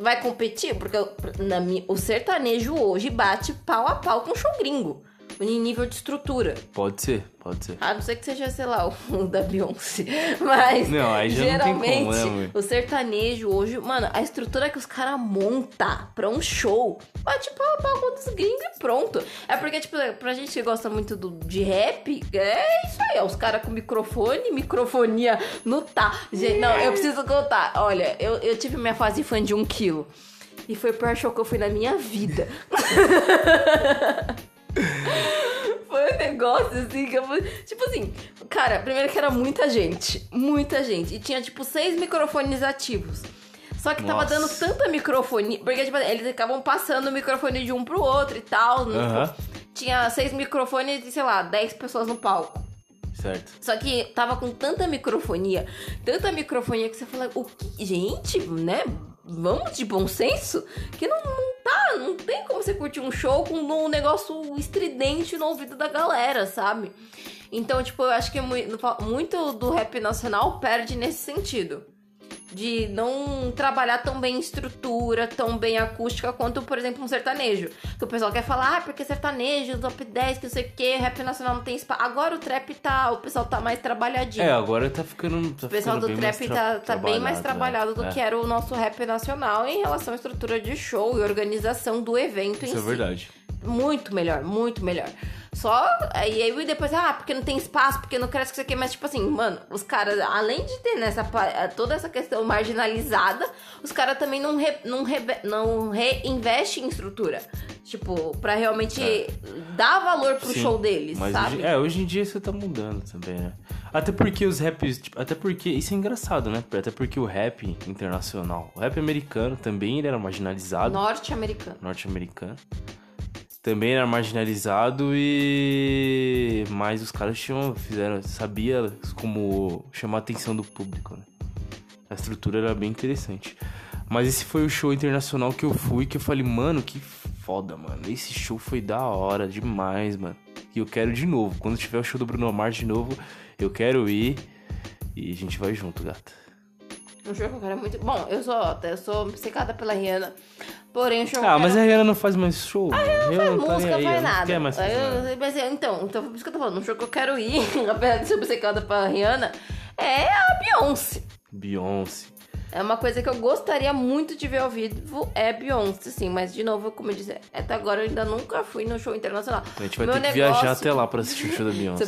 vai competir? Porque na o sertanejo hoje bate pau a pau com o show gringo. Em nível de estrutura. Pode ser, pode ser. A não ser que seja, sei lá, o da Beyoncé. Mas, Não, aí já não tem como, geralmente, né, o sertanejo hoje, mano, a estrutura que os caras montam pra um show, bate pau a pau com os gringos e pronto. É porque, tipo, pra gente que gosta muito do, de rap, é isso aí, ó, os caras com microfone, microfonia no tá. Gente, não, eu preciso contar. Olha, eu, eu tive minha fase fã de um quilo. E foi o pior show que eu fui na minha vida. Foi um negócio assim que eu Tipo assim, cara, primeiro que era muita gente. Muita gente. E tinha, tipo, seis microfones ativos. Só que tava Nossa. dando tanta microfone. Porque, tipo, eles ficavam passando o microfone de um pro outro e tal. Aham. Tinha seis microfones e, sei lá, dez pessoas no palco. Certo. Só que tava com tanta microfonia, tanta microfonia que você fala, o que? Gente, né? Vamos de bom senso? Que não, não não tem como você curtir um show com um negócio estridente no ouvido da galera, sabe? Então, tipo, eu acho que mui- muito do rap nacional perde nesse sentido. De não trabalhar tão bem estrutura, tão bem acústica quanto, por exemplo, um sertanejo. Que o pessoal quer falar, ah, porque sertanejo, top 10, que não sei o que, rap nacional não tem espaço. Agora o trap tá, o pessoal tá mais trabalhadinho. É, agora tá ficando. Tá O pessoal ficando do trap tra- tá, tá bem mais trabalhado do né? que era o nosso rap nacional em relação à estrutura de show e organização do evento em Isso é si. verdade. Muito melhor, muito melhor. Só. Aí aí depois, ah, porque não tem espaço, porque não cresce que isso aqui. Mas, tipo assim, mano, os caras, além de ter nessa pa- toda essa questão marginalizada, os caras também não, re, não, reve- não reinvestem em estrutura. Tipo, pra realmente dar valor pro É. Sim, show deles, Mas sabe? hoje, é, hoje em dia isso tá mudando também, né? Até porque os raps. tipo, até porque. Isso é engraçado, né? Até porque o rap internacional, o rap americano também ele era marginalizado. Norte-americano. norte-americano. Também era marginalizado e. Mas os caras tinham. Fizeram. Sabia como chamar a atenção do público, né? A estrutura era bem interessante. Mas esse foi o show internacional que eu fui, que eu falei, mano, que foda, mano. Esse show foi da hora demais, mano. E eu quero de novo. Quando tiver o show do Bruno Mars de novo, eu quero ir. E a gente vai junto, gata. Um show que eu quero muito. Bom, eu sou, eu sou obcecada pela Rihanna. Porém, o show Ah, mas a quero... Rihanna não faz mais show. A Rihanna faz não tá música, aí, faz não nada. Quer mais Eu- mas, então, então, por isso que eu tô falando, um show que eu quero ir, apesar de ser obcecada pela Rihanna, é a Beyoncé. Beyoncé. É uma coisa que eu gostaria muito de ver ao vivo, é Beyoncé, sim. Mas, de novo, como eu disse, até agora eu ainda nunca fui no show internacional. A gente vai Meu ter que negócio- viajar até lá pra assistir o show da Beyoncé.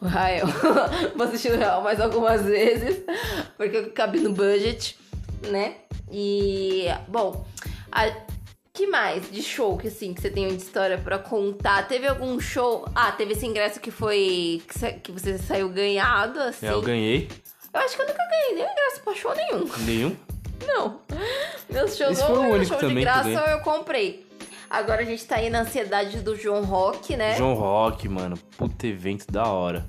O Rael. Vou assistir o Rael mais algumas vezes, porque cabe no budget, né? E, bom, a, que mais de show que assim, que você tem de história pra contar? Teve algum show? Ah, teve esse ingresso que foi. que, que você saiu ganhado, assim. É, eu ganhei. Eu acho que eu nunca ganhei nenhum ingresso pra show nenhum. Nenhum. Não. Meus shows Esse foi o único show também de graça ou eu comprei. Agora a gente tá aí na ansiedade do João Rock, né? João Rock, mano. Puta evento da hora.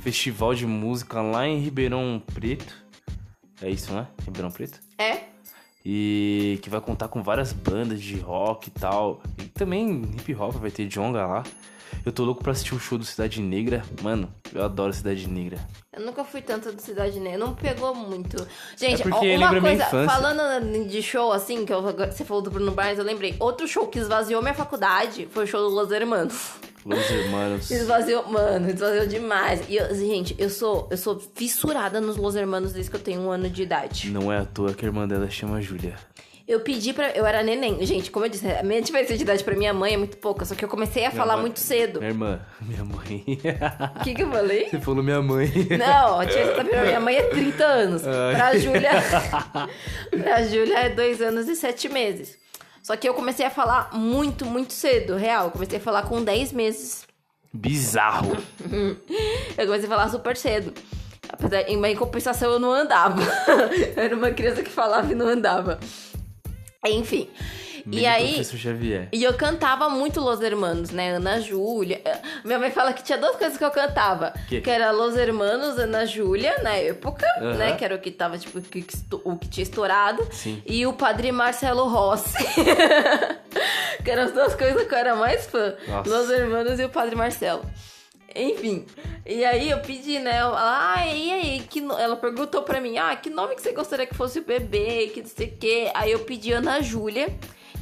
Festival de música lá em Ribeirão Preto. É isso, né? Ribeirão Preto? É. E que vai contar com várias bandas de rock e tal. E também hip hop, vai ter Jonga lá. Eu tô louco pra assistir o show do Cidade Negra. Mano, eu adoro Cidade Negra. Eu nunca fui tanto do Cidade Negra, não pegou muito. Gente, É ó, uma coisa, falando de show assim, que eu- você falou do Bruno Mars, eu lembrei. Outro show que esvaziou minha faculdade foi o show do Los Hermanos. Los Hermanos. Esvaziou, mano, esvaziou demais. E eu- gente, eu sou, eu sou fissurada nos Los Hermanos desde que eu tenho um ano de idade. Não é à toa que a irmã dela chama Júlia. Eu pedi pra. Eu era neném. Gente, como eu disse, a minha diferença de idade pra minha mãe é muito pouca, só que eu comecei a falar mãe- muito cedo. Minha irmã, minha mãe. O que, que eu falei? Você falou minha mãe. Não, a tia tá minha mãe é 30 anos. Ai. Pra Júlia. pra Júlia é 2 anos e 7 meses. Só que eu comecei a falar muito, muito cedo, real. Eu comecei a falar com 10 meses. Bizarro. Eu comecei a falar super cedo. Apesar, em em compensação, eu não andava. Eu era uma criança que falava e não andava. Enfim. E Mini aí. E eu cantava muito Los Hermanos, né? Ana Júlia. Eh, Minha mãe fala que tinha duas coisas que eu cantava. Que? Que era Los Hermanos, Ana Júlia, na época, né? Que era o que tava, tipo, que- o que tinha estourado. Sim. E o Padre Marcelo Rossi. que eram as duas coisas que eu era mais fã. Nossa. Los Hermanos e o Padre Marcelo. Enfim, e aí eu pedi, né? Ela, ah, e aí? Que no- Ela perguntou pra mim, ah, que nome que você gostaria que fosse o bebê, que não sei o quê. Aí eu pedi Ana Júlia.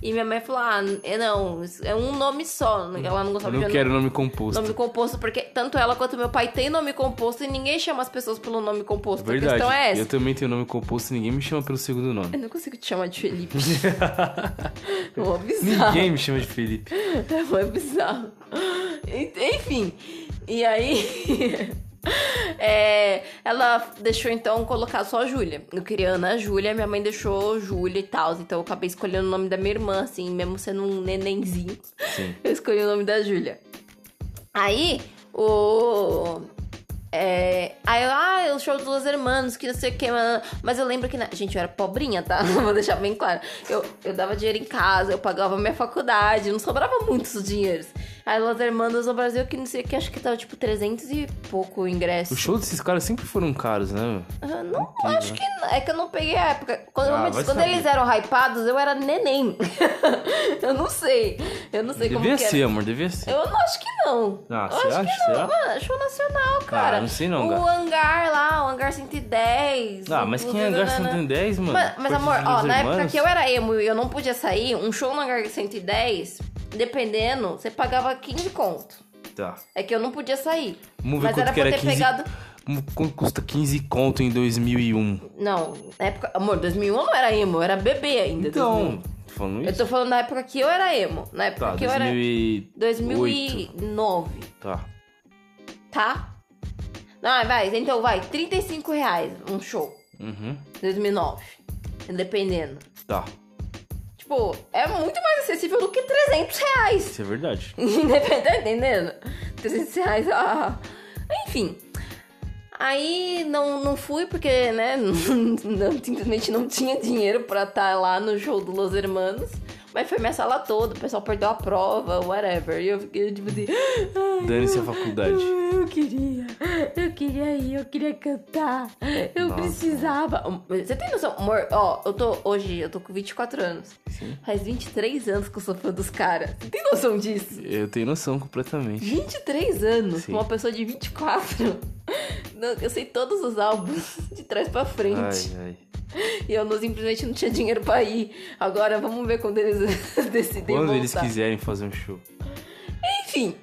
E minha mãe falou, ah, é não, é um nome só. Ela não Eu gostava não de quero nome composto. nome composto, porque tanto ela quanto meu pai tem nome composto e ninguém chama as pessoas pelo nome composto. Verdade. A questão é essa. Eu também tenho nome composto e ninguém me chama pelo segundo nome. Eu não consigo te chamar de Felipe. é uma bizarro. ninguém me chama de Felipe. É muito bizarro. En- Enfim, e aí. é, ela deixou então colocar só a Júlia. Eu queria Ana Júlia, minha mãe deixou Júlia e tal. Então eu acabei escolhendo o nome da minha irmã, assim, mesmo sendo um nenenzinho. Sim. Eu escolhi o nome da Júlia. Aí, o. É, aí eu, ah, o show dos Hermanos, que não sei o que, mas eu lembro que, na- gente, eu era pobrinha, tá? Vou deixar bem claro. Eu, eu dava dinheiro em casa, eu pagava minha faculdade, não sobrava muitos dinheiros. Aí Los Hermanos no Brasil, que não sei o que, acho que tava tipo 300 e pouco o ingresso. Os shows desses caras sempre foram caros, né? Ah, Não, acho que não. É que eu não peguei a época. Quando, Ah, vai quando eles eram hypados, eu era neném. eu não sei. Eu não sei como Devia que era. ser, amor, devia ser. Eu não acho que não. Ah, eu você acho acha? que não. Mano, é show nacional, cara. não sei não, O gato. hangar lá, o hangar 110. Ah, mas o- quem é Hangar 110, mano? Mas, mas amor, ó, na época que eu era emo e eu não podia sair, um show no hangar 110, dependendo, você pagava 15 conto. Tá. É que eu não podia sair. Vamos ver mas quanto era que pra era ter 15... pegado. Quanto custa 15 conto em 2001? Não, na época. Amor, 2001 eu não era emo, eu era bebê ainda. 2001. Então, tô falando Eu isso? tô falando da época que eu era emo. Na época Tá, que eu era. 2008. 2009, Tá. tá? Não, vai, então vai, 35 reais um show. Uhum. 2009. Dependendo. Tá. Tipo, é muito mais acessível do que 300 reais. Isso é verdade. Tá entendendo? 300 reais, ah. Enfim. Aí não, não fui porque, né, não, simplesmente não tinha dinheiro pra estar lá no show do Los Hermanos. Mas foi minha sala toda, o pessoal perdeu a prova, whatever. E eu fiquei tipo assim. "Ai, Dane-se a eu- faculdade." Eu queria, eu queria ir, eu queria cantar. Eu Nossa. precisava. Você tem noção, amor? Ó, eu tô hoje, eu tô com 24 anos. Sim. Faz 23 anos que eu sou fã dos caras. Você tem noção disso? Eu tenho noção completamente. 23 anos, Sim. uma pessoa de 24. Não, Eu sei todos os álbuns, de trás pra frente. Ai, ai. E eu não, simplesmente não tinha dinheiro pra ir. Agora vamos ver quando eles decidem Quando voltar. eles quiserem fazer um show. Enfim.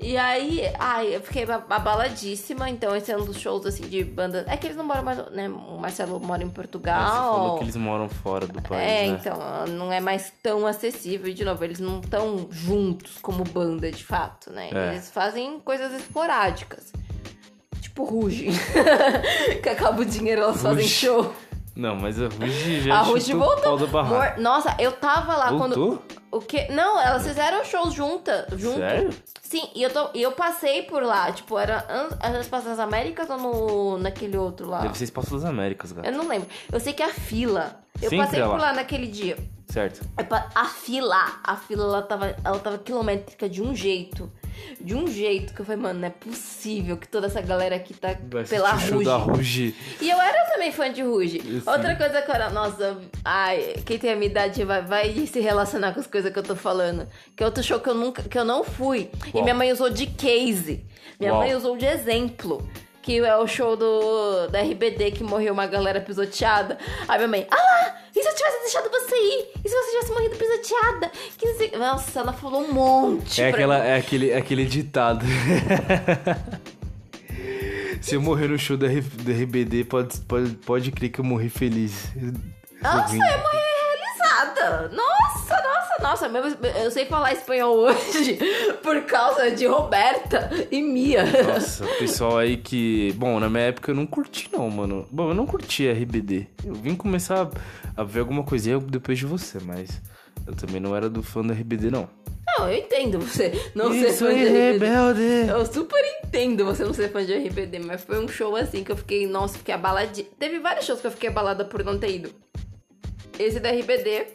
E aí, ai, eu fiquei abaladíssima. Então, esse é um dos shows, assim, de banda... É que eles não moram mais... Né? O Marcelo mora em Portugal. Ah, você falou que eles moram fora do país, É, né? então, não é mais tão acessível. E, de novo, eles não estão juntos como banda, de fato, né? É. Eles fazem coisas esporádicas. Tipo Ruge. que acaba o dinheiro, elas fazem Ruge. show. Não, mas a Ruge já A Ruge voltou. Amor, nossa, eu tava lá quando... Voltou? O quê? Não, elas fizeram shows junta, junto. Sério? Sim, e eu, tô, e eu passei por lá. Tipo, era an- as Espaço das Américas ou no, naquele outro lá? Deve ser Espaço das Américas, cara. Eu não lembro. Eu sei que a fila. Eu Sempre passei é por lá. naquele dia. Certo. A fila, a fila, ela tava, ela tava quilométrica de um jeito. De um jeito que eu falei, mano, não é possível que toda essa galera aqui tá Vai pela Ruge. da Ruge. E eu era também fã de Ruge. Sim. Outra coisa que eu era, nossa, ai, quem tem a minha idade vai, vai se relacionar com as coisas que eu tô falando. Que é outro show que eu nunca, que eu não fui. E Qual? minha mãe usou de case. Minha Uau. mãe usou de exemplo. Que é o show do da RBD que morreu uma galera pisoteada. Aí minha mãe, ah lá, e se eu tivesse deixado você ir? E se você tivesse morrido pisoteada? Que sei... Nossa, ela falou um monte. É, aquela, mim. é, aquele, é aquele ditado. Se eu morrer no show da, da RBD, pode, pode, pode crer que eu morri feliz. Nossa, eu morri nada! Nossa, nossa, Eu sei falar espanhol hoje por causa de Roberta e Mia. Nossa, o pessoal aí que. Bom, na minha época eu não curti, não, mano. Bom, eu não curti RBD. Eu vim começar a ver alguma coisinha depois de você, mas eu também não era do fã do RBD, não. Não, eu entendo você não ser Isso fã de aí, RBD. rebelde. Eu super entendo você não ser fã de RBD, mas foi um show assim que eu fiquei, nossa, fiquei abaladinha. Teve vários shows que eu fiquei abalada por não ter ido. Esse da RBD,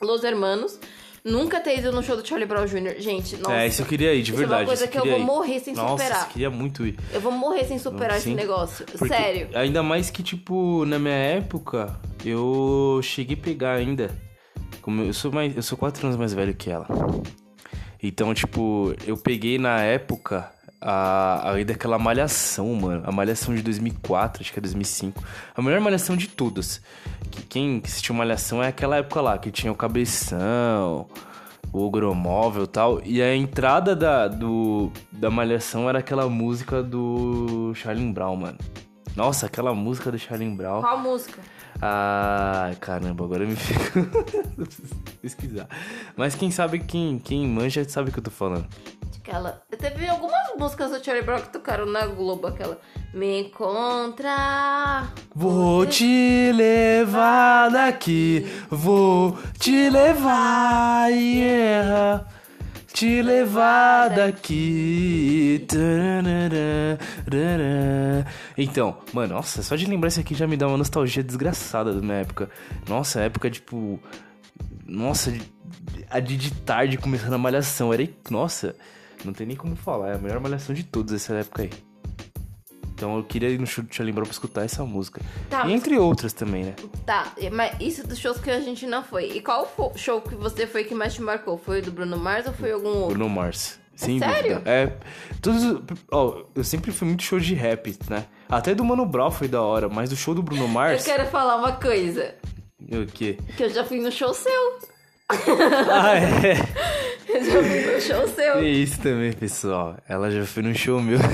Los Hermanos. Nunca ter ido no show do Charlie Brown Jr. Gente, nossa. É, isso eu queria ir, de Isso é uma verdade. coisa que eu vou ir. morrer sem Nossa, superar. eu queria muito ir. Eu vou morrer sem superar Sim. esse negócio. Sério. Ainda mais que, tipo, na minha época, eu cheguei a pegar ainda. Como eu sou mais. Eu sou quatro anos mais velho que ela. Então, tipo, eu peguei na época a, a daquela malhação, mano. A malhação de 2004, acho que é 2005. A melhor malhação de todas. Que quem assistiu malhação é aquela época lá, que tinha o cabeção, o ogromóvel e tal. E a entrada da, do, da malhação era aquela música do Charlie Brown, mano. Nossa, aquela música do Charlie Brown. Qual música? Ai, caramba, agora me fico. Pesquisar. Mas quem sabe, quem, quem manja sabe o que eu tô falando. Aquela. Teve algumas músicas do Charlie Brown que tocaram na Globo, aquela. Me encontra. Vou te levar daqui, vou te levar, yeah. Te levar daqui. Então, mano, nossa, só de lembrar isso aqui já me dá uma nostalgia desgraçada da minha época. Nossa, época, tipo. Nossa, a de, de tarde começando a malhação. Era. Nossa, não tem nem como falar. É a melhor malhação de todas essa época aí. Então eu queria ir no show do Charlie Brown pra escutar essa música. Tá, e mas- entre outras também, né? Tá, mas isso dos shows que a gente não foi. E qual fo- show que você foi que mais te marcou? Foi o do Bruno Mars ou foi algum outro? Bruno Mars. Sem sério? dúvida. É. Todos. Ó, eu sempre fui muito show de rap, né? Até do Mano Brown foi da hora, mas o show do Bruno Eu Mars. quero falar uma coisa. O quê? Que eu já fui no show seu. ah, é. Eu já fui no show seu. Isso também, pessoal. Ela já foi num show meu.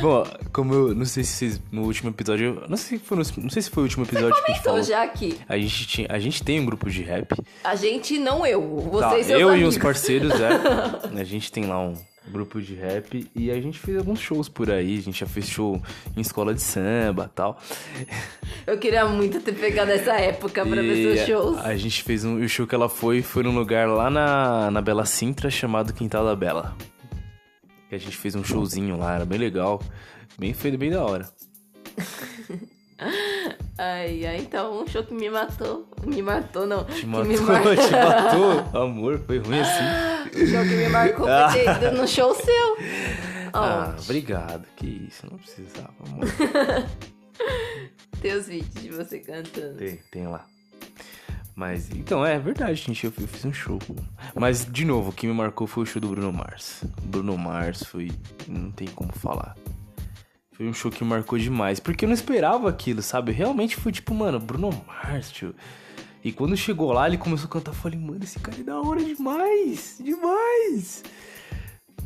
Bom, como eu não sei se vocês no último episódio, não sei se foi não sei se foi o último episódio que a gente falou. já aqui. A gente tinha, a gente tem um grupo de rap. A gente, não eu. Tá, Vocês seus eu amigos. e os parceiros, é. A gente tem lá um grupo de rap e a gente fez alguns shows por aí. A gente já fez show em escola de samba tal. Eu queria muito ter pegado essa época pra ver seus shows. A gente fez um. O show que ela foi foi num lugar lá na, na Bela Sintra chamado Quintal da Bela. Que a gente fez um showzinho lá, era bem legal. Bem feito, bem da hora. Ai, ai, então um show que me matou. Me matou, não. Te matou, me mar... te matou. Amor, foi ruim assim. O show que me marcou foi no show seu. Ah, obrigado. Que isso, não precisava, amor. Tem os vídeos de você cantando. Tem, tem lá. Mas, então, é verdade, gente, eu, eu fiz um show. Mas, de novo, o que me marcou foi o show do Bruno Mars. Bruno Mars foi. Não tem como falar. Foi um show que marcou demais. Porque eu não esperava aquilo, sabe? Realmente foi tipo, mano, Bruno Mars, tio. E quando chegou lá, ele começou a cantar. Eu falei, mano, esse cara é da hora demais! Demais!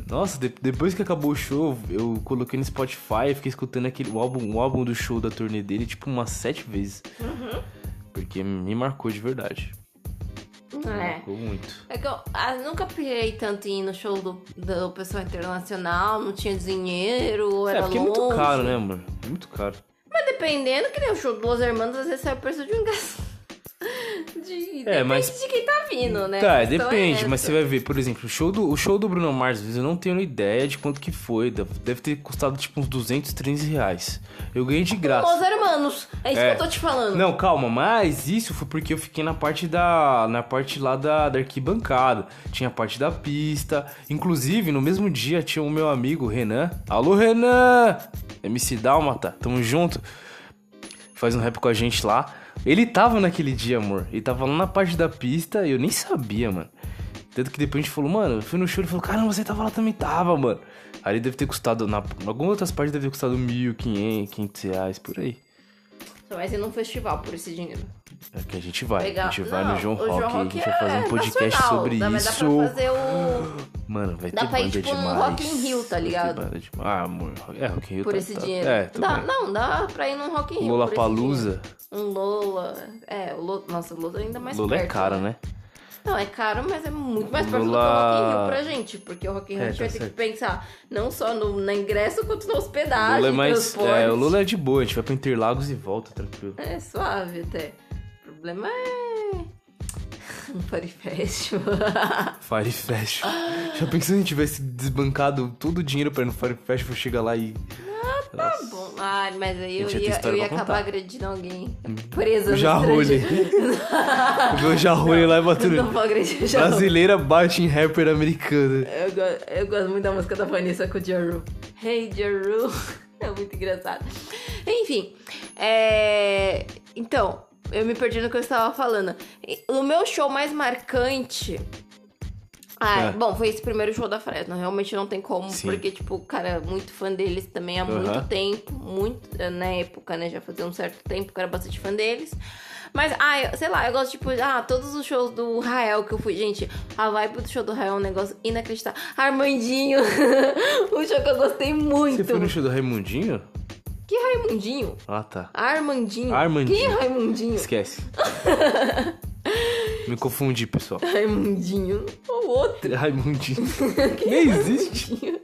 Nossa, de- depois que acabou o show, eu coloquei no Spotify e fiquei escutando aquele, o, álbum, o álbum do show da turnê dele, tipo, umas sete vezes. Porque me marcou de verdade. Me É. marcou muito. É que eu ah, nunca pirei tanto em ir no show do, do pessoal internacional, não tinha dinheiro, era É, porque é longe. muito caro, né, mano? É muito caro. Mas dependendo, que nem o show do Los Hermanos, às vezes sai o preço de um ingresso. De, É, depende mas- de quem tá vindo, né? Tá, questão é depende, mas você vai ver, por exemplo, o show do, o show do Bruno Mars, eu não tenho ideia de quanto que foi. Deve ter custado tipo uns 200, 300 reais. Eu ganhei de graça. Los Hermanos, é isso É. que eu tô te falando. Não, calma, mas isso foi porque eu fiquei na parte da. Na parte lá da, da arquibancada. Tinha a parte da pista. Inclusive, no mesmo dia tinha o meu amigo Renan. Alô, Renan! MC Dálmata, tamo junto. Faz um rap com a gente lá. Ele tava naquele dia, amor. Ele tava lá na parte da pista e eu nem sabia, mano. Tanto que depois a gente falou, mano, eu fui no show e falou, caramba, você tava lá também, tava, mano. Aí deve ter custado, na, em algumas outras partes deve ter custado 1.500, 500 reais, por aí. Você vai ser num festival por esse dinheiro. É que a gente vai. Pegar- A gente vai Não, no João Rock e a Rock gente vai fazer é um podcast nacional. sobre Dá, isso. Dá pra fazer o... Mano, vai Dá ter pra ir, tipo, num demais. Rock in Rio, tá ligado? demais. Ah, amor. É, Rock in Rio Por tá- esse tá- dinheiro. É, dá, bem. não, dá pra ir num Rock in Rio. Lola. Palusa. Um Lola. É, o Lola. Nossa, o Lola ainda mais Lola é perto, cara, né? Não, é caro, mas é muito mais perto do que o Rock in Rio pra gente. Porque o Rock in Rio É, a gente tá vai ter certo. que pensar não só no, na ingresso, quanto na hospedagem, Lula é mais. É, o Lula é de boa, a gente vai pra Interlagos e volta, tranquilo. É suave até. O problema é. Um Festival. Fire Festival. Já pensou se a gente tivesse desbancado todo o dinheiro pra ir no Fire Festival, chega lá e. tá bom. Ai, mas aí eu ia, eu ia acabar agredindo alguém. Presa no. O meu Jarrolho lá e batendo. Não vou agredir o. Brasileira bate em rapper americana. Eu, go- eu gosto muito da música da Vanessa com o Jaru. Hey, Jaru. É muito engraçado. Enfim, é... Então, eu me perdi no que eu estava falando. O meu show mais marcante... Ah, É. bom, foi esse primeiro show da Fresno. Realmente não tem como, Sim. porque, tipo, cara, é muito fã deles também há muito Aham. tempo. Muito, na época, né? Já fazia um certo tempo que eu era bastante fã deles. Mas, ah, sei lá, eu gosto, tipo, ah, todos os shows do Rael que eu fui. Gente, a vibe do show do Rael é um negócio inacreditável. Armandinho, um show que eu gostei muito. Você foi no show do Raimundinho? Que Raimundinho? Ah, tá. Armandinho. Armandinho. Quem é Raimundinho? Esquece. Me confundi, pessoal. Raimundinho. O outro. Raimundinho. Nem existe.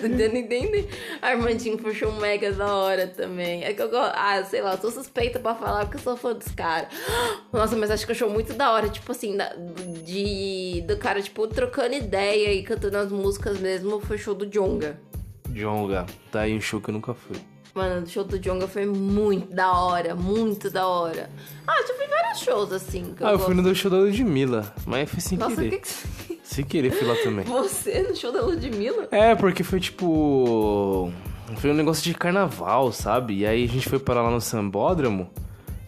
Tentando entender. Armandinho foi um mega da hora também. É que eu gosto. Ah, sei lá, eu sou suspeita pra falar porque eu sou fã dos caras. Nossa, mas acho que o show muito da hora. Tipo assim, da- de, do cara, tipo, trocando ideia e cantando as músicas mesmo. Foi o show do Jonga. Jonga. Tá aí um show que eu nunca fui. Mano, o show do Jonga foi muito da hora, muito da hora. Ah, já fui vários shows assim. Ah, eu fui gosto. no do show da Ludmilla, mas foi sem Nossa, o querer. que que você... Sem querer fui lá também. Você no show da Ludmilla? É, porque foi tipo. Foi um negócio de carnaval, sabe? E aí a gente foi parar lá no Sambódromo.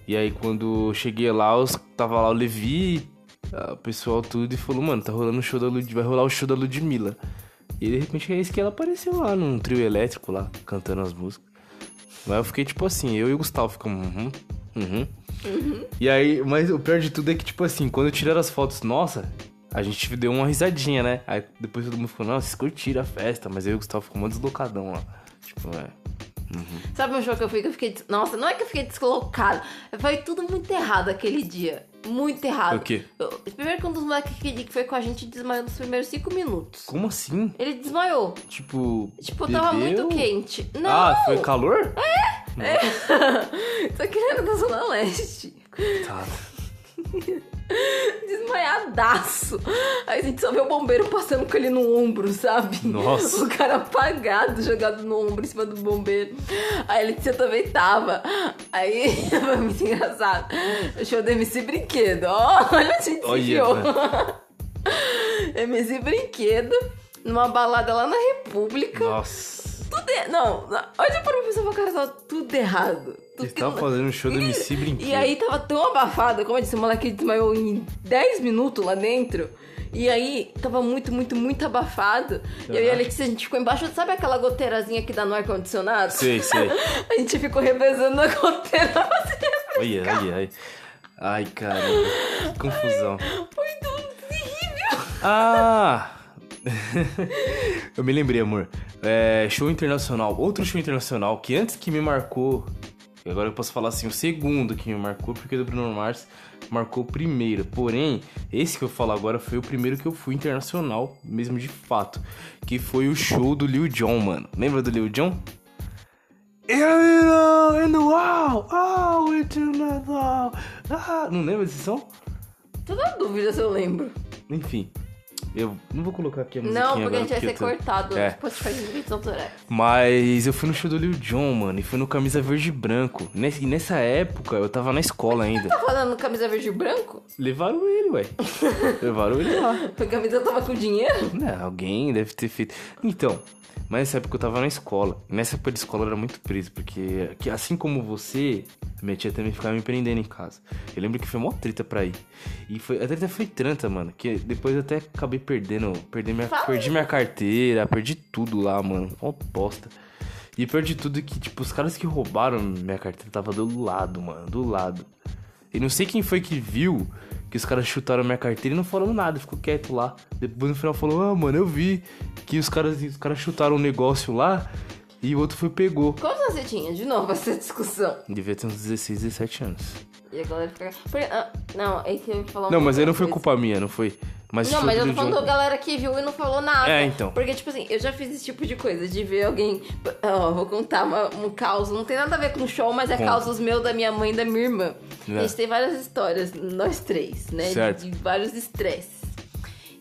E aí quando eu cheguei lá, os, tava lá o Levi, ah, o pessoal tudo, e falou, mano, tá rolando o show da Lud... vai rolar o show da Ludmilla. E de repente é isso que ela apareceu lá num trio elétrico lá, cantando as músicas. Mas eu fiquei tipo assim, eu e o Gustavo ficamos. Uhum, uhum. E aí, mas o pior de tudo é que, tipo assim, quando tiraram as fotos, nossa, a gente deu uma risadinha, né? Aí depois todo mundo falou, nossa, vocês curtiram a festa, mas aí o Gustavo ficou muito deslocadão lá. Tipo, é. Sabe um show que eu fui que eu fiquei. Nossa, não é que eu fiquei deslocada. Foi tudo muito errado aquele dia. Muito errado. O quê? Primeiro que um dos moleques que, que foi com a gente desmaiou nos primeiros cinco minutos. Como assim? Ele desmaiou. Tipo. Tipo, tava bebeu? muito quente. Não! Ah, foi calor? Só que ele era da Zona Leste. Tá. Desmaiadaço. Aí a gente só vê o bombeiro passando com ele no ombro, sabe? Nossa. O cara apagado, jogado no ombro em cima do bombeiro. Aí a Letícia também tava. Aí foi muito engraçado. O show do MC Brinquedo. Ó, olha a gente Olha. MC Brinquedo, numa balada lá na República. Nossa. Tudo er... Não, olha pra uma pessoa, cara, tava tudo errado. Tudo Eles estavam fazendo um show do MC Brinquedo. e aí tava tão abafado, como eu disse, o moleque desmaiou em 10 minutos lá dentro. E aí tava muito, muito, muito abafado. E eu e a. Letícia, a gente ficou embaixo, sabe aquela goteirazinha que dá no ar-condicionado? Sei, sei. A gente ficou revezando a goteira pra se Olha, olha, olha. Ai, caramba. Que confusão. Foi tudo terrível. Ah! eu me lembrei, amor. É, show internacional. Outro show internacional que antes que me marcou. E Agora eu posso falar assim, o segundo que me marcou, porque o do Bruno Mars marcou o primeiro. Porém, esse que eu falo agora foi o primeiro que eu fui internacional, mesmo de fato. Que foi o show do Lil Jon, mano. Lembra do Lil Jon? Eu no wow, oh, it's wow. Ah, não lembra desse som? Tô na dúvida se eu lembro. Enfim, eu não vou colocar aqui a musiquinha Não, porque a gente vai ser tô- cortado. É. Depois faz direitos autorais. Mas eu fui no show do Lil Jon, mano, e fui no Camisa Verde e Branco. Nesse- E nessa época eu tava na escola ainda. Tá falando camisa verde e branco? Levaram ele, ué. Levaram ele lá. A camisa tava com dinheiro? Né, alguém deve ter feito. Então, mas nessa época eu tava na escola. E nessa época de escola eu era muito preso, porque que assim como você, minha tia também ficava me prendendo em casa. Eu lembro que foi mó treta pra ir. E foi, a treta foi tranta, mano. Que depois eu até acabei perdendo. Perdi minha, Fala perdi minha carteira, perdi tudo lá, mano. Uma bosta. E pior de tudo é que, tipo, os caras que roubaram minha carteira tava do lado, mano, do lado. E não sei quem foi que viu que os caras chutaram minha carteira e não falaram nada, ficou quieto lá. Depois no final falou, ah, mano, eu vi que os caras, os caras chutaram um negócio lá e o outro foi e pegou. Quantos anos você tinha? De novo, essa discussão. Devia ter uns 16, 17 anos. E a galera fica. Ah, não, é que eu ia falar Não, mas aí não foi coisa. culpa minha, não foi. Mas Não, mas eu tô do falando da galera que viu e não falou nada. É, então. Porque, tipo assim, eu já fiz esse tipo de coisa, de ver alguém. Ó, vou contar uma, um caos. Não tem nada a ver com show, mas é Conta. causos meu, da minha mãe e da minha irmã. É. A gente tem várias histórias, nós três, né? de- Certo. De, vários estresses.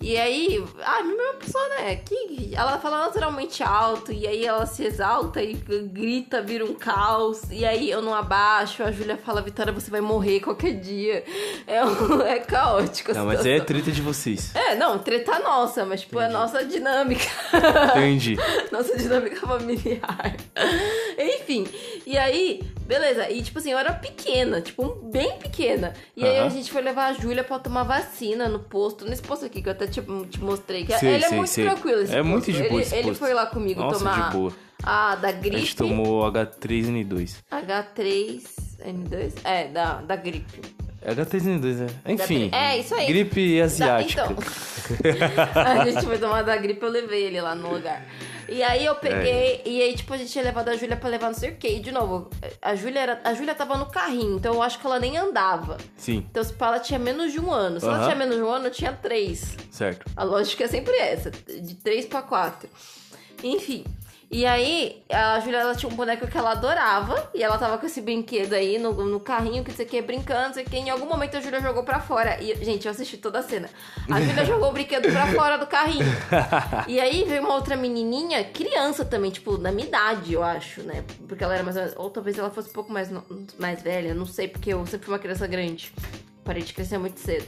E aí, a é uma pessoa, né, que ela fala naturalmente alto, e aí ela se exalta e grita, vira um caos, e aí eu não abaixo, a Júlia fala, Vitória, você vai morrer qualquer dia. É, um- é caótico. Não, mas é treta de vocês. É, não, treta nossa, mas tipo, é a nossa dinâmica. Entendi. nossa dinâmica familiar. Enfim, e aí, beleza. E tipo assim, eu era pequena, tipo, bem pequena. E aí a gente foi levar a Júlia pra tomar vacina no posto, nesse posto aqui que eu até te, te mostrei. Que Sei, ele é muito sei. tranquilo esse É muito posto. de boa ele, ele foi lá comigo Nossa, tomar de boa. a da A gripe. gente tomou H3N2. H3N2? É, da, da gripe. H3N2, né? Enfim. É, isso aí. Gripe Da- asiática. então, a gente foi tomar da gripe, eu levei ele lá no lugar. E aí eu peguei, e aí, tipo, a gente tinha levado a Júlia pra levar não sei o quê. E, de novo, a Júlia, era, a Júlia tava no carrinho, então eu acho que ela nem andava. Sim, Então, se pá, ela tinha menos de um ano. Se ela tinha menos de um ano, eu tinha três. certo. A lógica é sempre essa, de três pra quatro. Enfim. E aí, a Júlia, ela tinha um boneco que ela adorava. E ela tava com esse brinquedo aí no, no carrinho, que você quer brincando, não sei o que. Em algum momento a Júlia jogou pra fora. E, gente, eu assisti toda a cena. A Júlia jogou o brinquedo pra fora do carrinho. E aí veio uma outra menininha, criança também, tipo, da minha idade, eu acho, né? Porque ela era mais ou talvez ela fosse um pouco mais, mais velha, não sei, porque eu sempre fui uma criança grande. Parei de crescer muito cedo.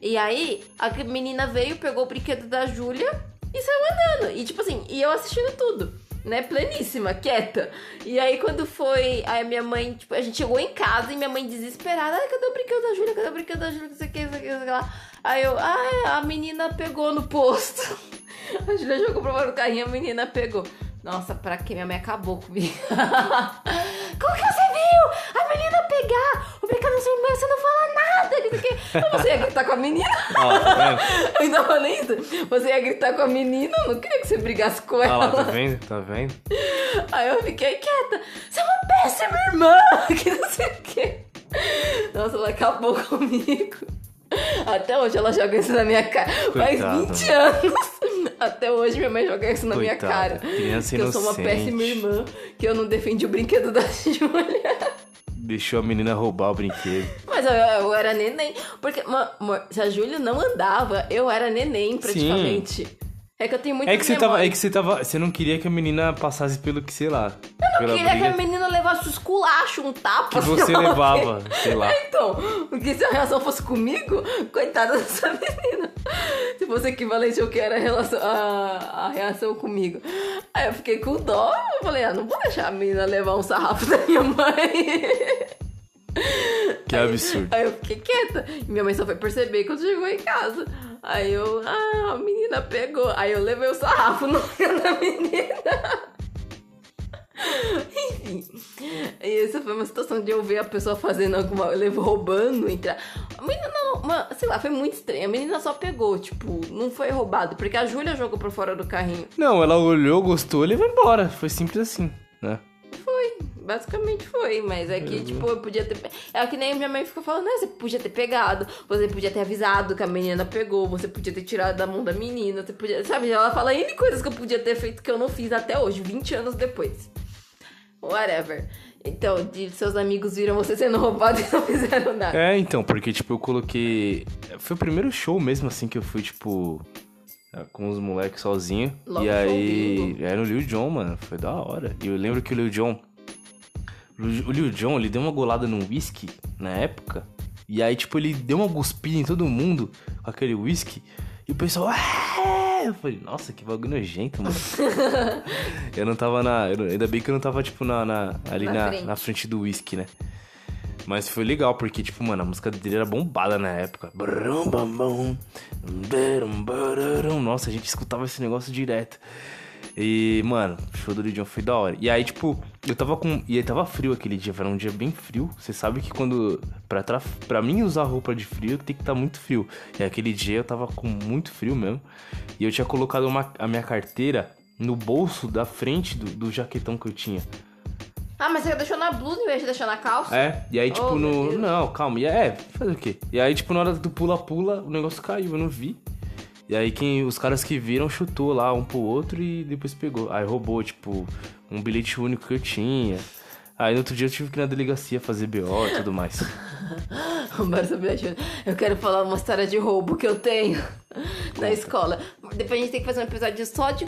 E aí, a menina veio, pegou o brinquedo da Júlia e saiu andando. E tipo assim, e eu assistindo tudo, né? Pleníssima, quieta. E aí, quando foi. Aí a minha mãe, tipo, a gente chegou em casa e minha mãe desesperada: Ai, cadê o brinquedo da Júlia? Cadê o brinquedo da Júlia? Não sei o que, não sei o que, não sei o que lá. Aí eu, ai, a menina pegou no posto. A Júlia jogou pra fora do carrinho, a menina pegou. Nossa, pra que minha mãe acabou comigo? Como que você viu? A menina pegar o brinquedo da sua irmã, você não fala nada. "Ah, Você ia gritar com a menina? Ah? Eu ainda falei isso. Você ia gritar com a menina, eu não queria que você brigasse com Ah ela. lá, tá vendo? Tá vendo? Aí eu fiquei quieta. Você é uma péssima irmã, que não sei o quê. Nossa, ela acabou comigo. Até hoje ela joga isso na minha cara. Faz Coitada, 20 anos. Até hoje minha mãe joga isso na minha Coitada, cara. criança que eu sou uma inocente. péssima irmã, que eu não defendi o brinquedo da Júlia. Deixou a menina roubar o brinquedo. Mas eu, eu era neném. Porque, ma- amor, se a Júlia não andava, eu era neném praticamente. É que eu tenho muito É que você tava. É que você tava. Você não queria que a menina passasse pelo que, sei lá. Eu pela queria que a briga menina levasse o esculacho, um tapa. que você sei lá levava, sei lá. Então, porque se a reação fosse comigo, coitada dessa menina. Se fosse equivalente ao que era a, relação, a, a reação comigo. Aí eu fiquei com dó, eu falei, ah, não vou deixar a menina levar um sarrafo da minha mãe. Que absurdo. Aí eu fiquei quieta. E minha mãe só foi perceber quando chegou em casa. Aí eu, ah, a menina pegou. Aí eu levei o sarrafo no olho da menina. Enfim. Essa foi uma situação de eu ver a pessoa fazendo alguma. Levou roubando, entrar. A menina não. Mano, sei lá, foi muito estranho. A menina só pegou, tipo, não foi roubado. Porque a Júlia jogou pra fora do carrinho. Não, ela olhou, gostou, ele vai embora. Foi simples assim, né? Foi, basicamente foi, mas é que, tipo, eu podia ter. É que nem minha mãe fica falando, né? Você podia ter pegado, você podia ter avisado que a menina pegou, você podia ter tirado da mão da menina, você podia. Sabe? Ela fala N coisas que eu podia ter feito que eu não fiz até hoje, 20 anos depois. Whatever. Então, de seus amigos viram você sendo roubado e não fizeram nada. É, então, porque, tipo, eu coloquei. Foi o primeiro show mesmo, assim, que eu fui, tipo. Com os moleques sozinho. E aí. Era o Lil Jon, mano. Foi da hora. E eu lembro que o Lil Jon. O Lil Jon, ele deu uma golada num whisky na época. E aí, tipo, ele deu uma guspida em todo mundo com aquele whisky. E o pessoal. "Ah!" Eu falei, nossa, que bagulho nojento, mano. eu não tava na. ainda bem que eu não tava, tipo, na, na- ali Na na, frente. na frente do whisky, né? Mas foi legal, porque, tipo, mano, a música dele era bombada na época. Nossa, a gente escutava esse negócio direto. E, mano, o show do Lil Jon foi da hora. E aí, tipo, eu tava com. E aí tava frio aquele dia, era um dia bem frio. Você sabe que quando. Pra, tra... pra mim usar roupa de frio tem que estar tá muito frio. E aquele dia eu tava com muito frio mesmo. E eu tinha colocado uma... a minha carteira no bolso da frente do, do jaquetão que eu tinha. Ah, mas você deixou na blusa em vez de deixar na calça? É, e aí, tipo, Oh, no. Não, calma. E é, fazer o quê? E aí, tipo, na hora do pula-pula, o negócio caiu, eu não vi. E aí, quem, os caras que viram chutou lá um pro outro e depois pegou. Aí roubou, tipo, um bilhete único que eu tinha. Aí no outro dia eu tive que ir na delegacia fazer BO e tudo mais. Eu quero falar uma história de roubo que eu tenho na escola. Depois a gente tem que fazer um episódio só de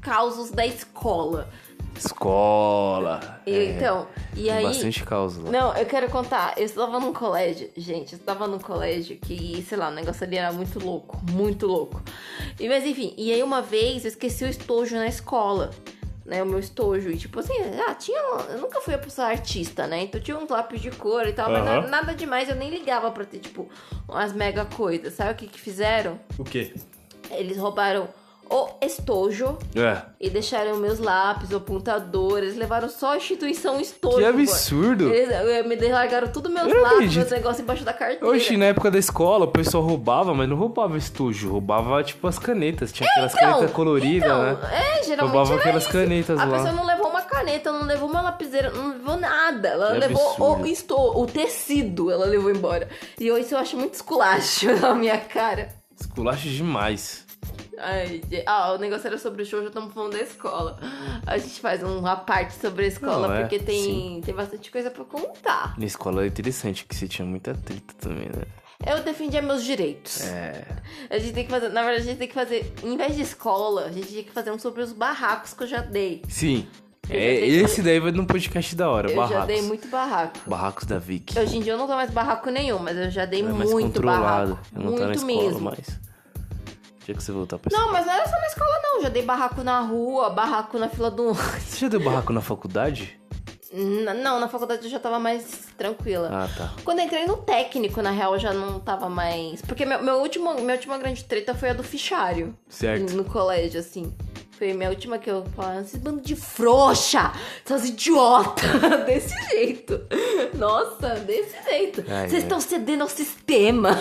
causos da escola. Escola. E, é, Então, e tem aí. bastante causa lá. Não, eu quero contar. Eu estava num colégio, gente, eu estava num colégio que, sei lá, o negócio ali era muito louco, muito louco. E, mas enfim, e aí uma vez eu esqueci o estojo na escola, né? O meu estojo. E tipo assim, ah, tinha. Eu nunca fui a pessoa artista, né? Então tinha uns lápis de cor e tal, mas Aham. na- nada demais, eu nem ligava pra ter, tipo, umas mega coisas. Sabe o que que fizeram? O quê? Eles roubaram o estojo É. e deixaram meus lápis, o apontador. Eles levaram só a instituição estojo. Que absurdo. Eles eh, me largaram tudo meus Eu lápis, acredito. meus negócios embaixo da carteira. Oxe, na época da escola, o pessoal roubava, mas não roubava estojo, roubava tipo as canetas. Tinha aquelas canetas coloridas, então, né? É, geralmente Roubava aquelas isso. canetas A lá. pessoa não levou uma caneta, não levou uma lapiseira, não levou nada. Ela levou absurdo. o, esto, o tecido, ela levou embora. E isso eu acho muito esculacho na minha cara. Esculacho demais. Ai, ah, o negócio era sobre o show, já estamos falando da escola. A gente faz uma parte sobre a escola, Não, é, porque tem, sim. tem bastante coisa pra contar. Na escola era interessante, que você tinha muita treta também, né? Eu defendia meus direitos. É. A gente tem que fazer, na verdade, a gente tem que fazer, em vez de escola, a gente tinha que fazer um sobre os barracos que eu já dei. Sim. Eu É, esse daí vai num podcast da hora, Eu barracos. já dei muito barraco. Barracos da Vicky. Hoje em dia eu não dou mais barraco nenhum, mas eu já dei é muito barraco. Eu não muito tá na escola mesmo. mais. Que você voltar pra Não, escola. mas não era só na escola, não. Já dei barraco na rua, barraco na fila do. Você já deu barraco na faculdade? N- não, na faculdade eu já tava mais tranquila. Ah, tá. Quando eu entrei no técnico, na real, eu já não tava mais. Porque meu, meu último, minha última grande treta foi a do fichário. Certo. No colégio, assim. Foi minha última que eu falava, esses bando de frouxa, essas idiota. desse jeito. Nossa, desse jeito. Ai, Vocês ai. estão cedendo ao sistema.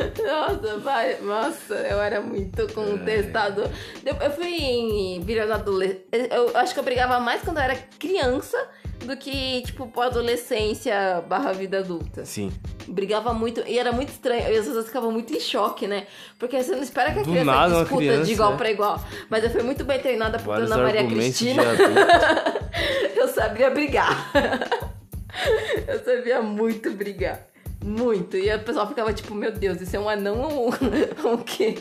Nossa, vai, nossa, eu era muito contestado. Eu, eu fui virando adolescente. Eu acho que eu brigava mais quando eu era criança do que, tipo, adolescência barra vida adulta. Sim. Brigava muito e era muito estranho. Eu às vezes ficava muito em choque, né? Porque você não espera que a Do criança nada, discuta criança, de igual né? pra igual. Mas eu fui muito bem treinada por Vários Dona Maria Cristina. Eu sabia brigar. eu sabia muito brigar. Muito. E o pessoal ficava tipo, meu Deus, isso é um anão ou um, um quê?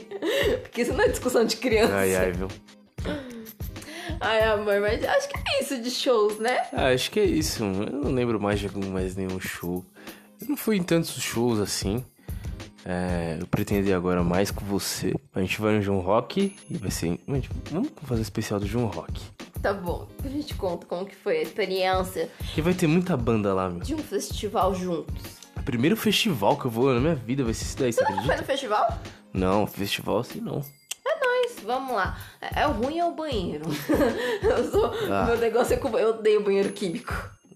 Porque isso não é discussão de criança. Ai, ai, viu? Ai, amor, mas acho que é isso de shows, né? Ah, acho que é isso. Eu não lembro mais de mais nenhum show. Eu não fui em tantos shows assim. É, eu pretendo ir agora mais com você. A gente vai no João Rock e vai ser. Vamos fazer um especial do João Rock. Tá bom. A gente conta como que foi a experiência Porque vai ter muita banda lá, meu. de um festival juntos. Primeiro festival que eu vou na minha vida vai ser isso daí, você Você foi acredita? no festival? Não, festival assim não. Mas vamos lá. É, é o ruim é o banheiro. eu sou. Ah. Meu negócio é que eu odeio banheiro químico.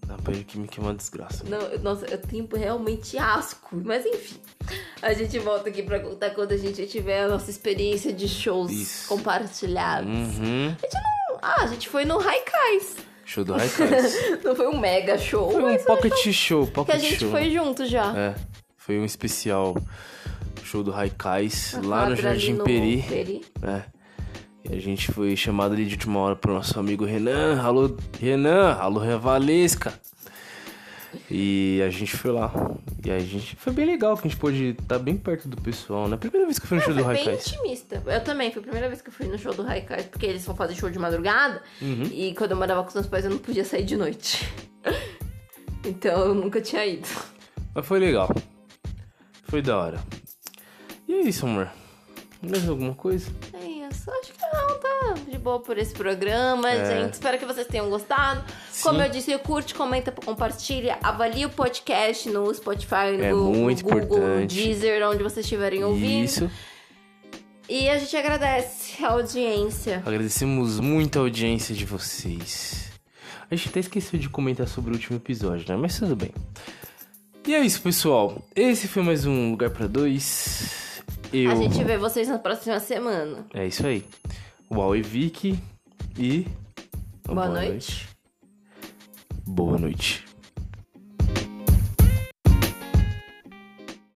A banheiro química é uma desgraça. Não, eu- nossa, eu tenho realmente asco. Mas enfim. A gente volta aqui pra contar quando a gente tiver a nossa experiência de shows Isso. compartilhados. Uhum. Ah, a gente foi no Haikais. Show do Raikais. Não foi um mega show, Foi um pocket show, que pocket a gente show. foi junto já. É, foi um especial show do Raikais lá no Jardim no Peri. Peri. É. E a gente foi chamado ali de última hora pro nosso amigo Renan. Alô, Renan. Alô, Revalesca. E a gente foi lá. E a gente. Foi bem legal que a gente pôde estar bem perto do pessoal, né? Primeira vez que eu fui no show do Ah, Foi bem Raikais. intimista. Eu também, foi a primeira vez que eu fui no show do Haikais, porque eles vão fazer show de madrugada. Uhum. E quando eu morava com os meus pais, eu não podia sair de noite. então eu nunca tinha ido. Mas foi legal. Foi da hora. E é isso, amor. Mais alguma coisa? Acho que não, tá de boa por esse programa, É. gente. Espero que vocês tenham gostado. Como eu disse, curte, comenta, compartilha, avalie o podcast no Spotify, no É muito Google, importante. Deezer, onde vocês estiverem ouvindo. Isso. E a gente agradece a audiência. Agradecemos muito a audiência de vocês. A gente até esqueceu de comentar sobre o último episódio, né? Mas tudo bem. E é isso, pessoal. Esse foi mais um Lugar pra Dois. Eu... A gente vê vocês na próxima semana. É isso aí. Uau e Vicky. E. Boa noite. Boa noite.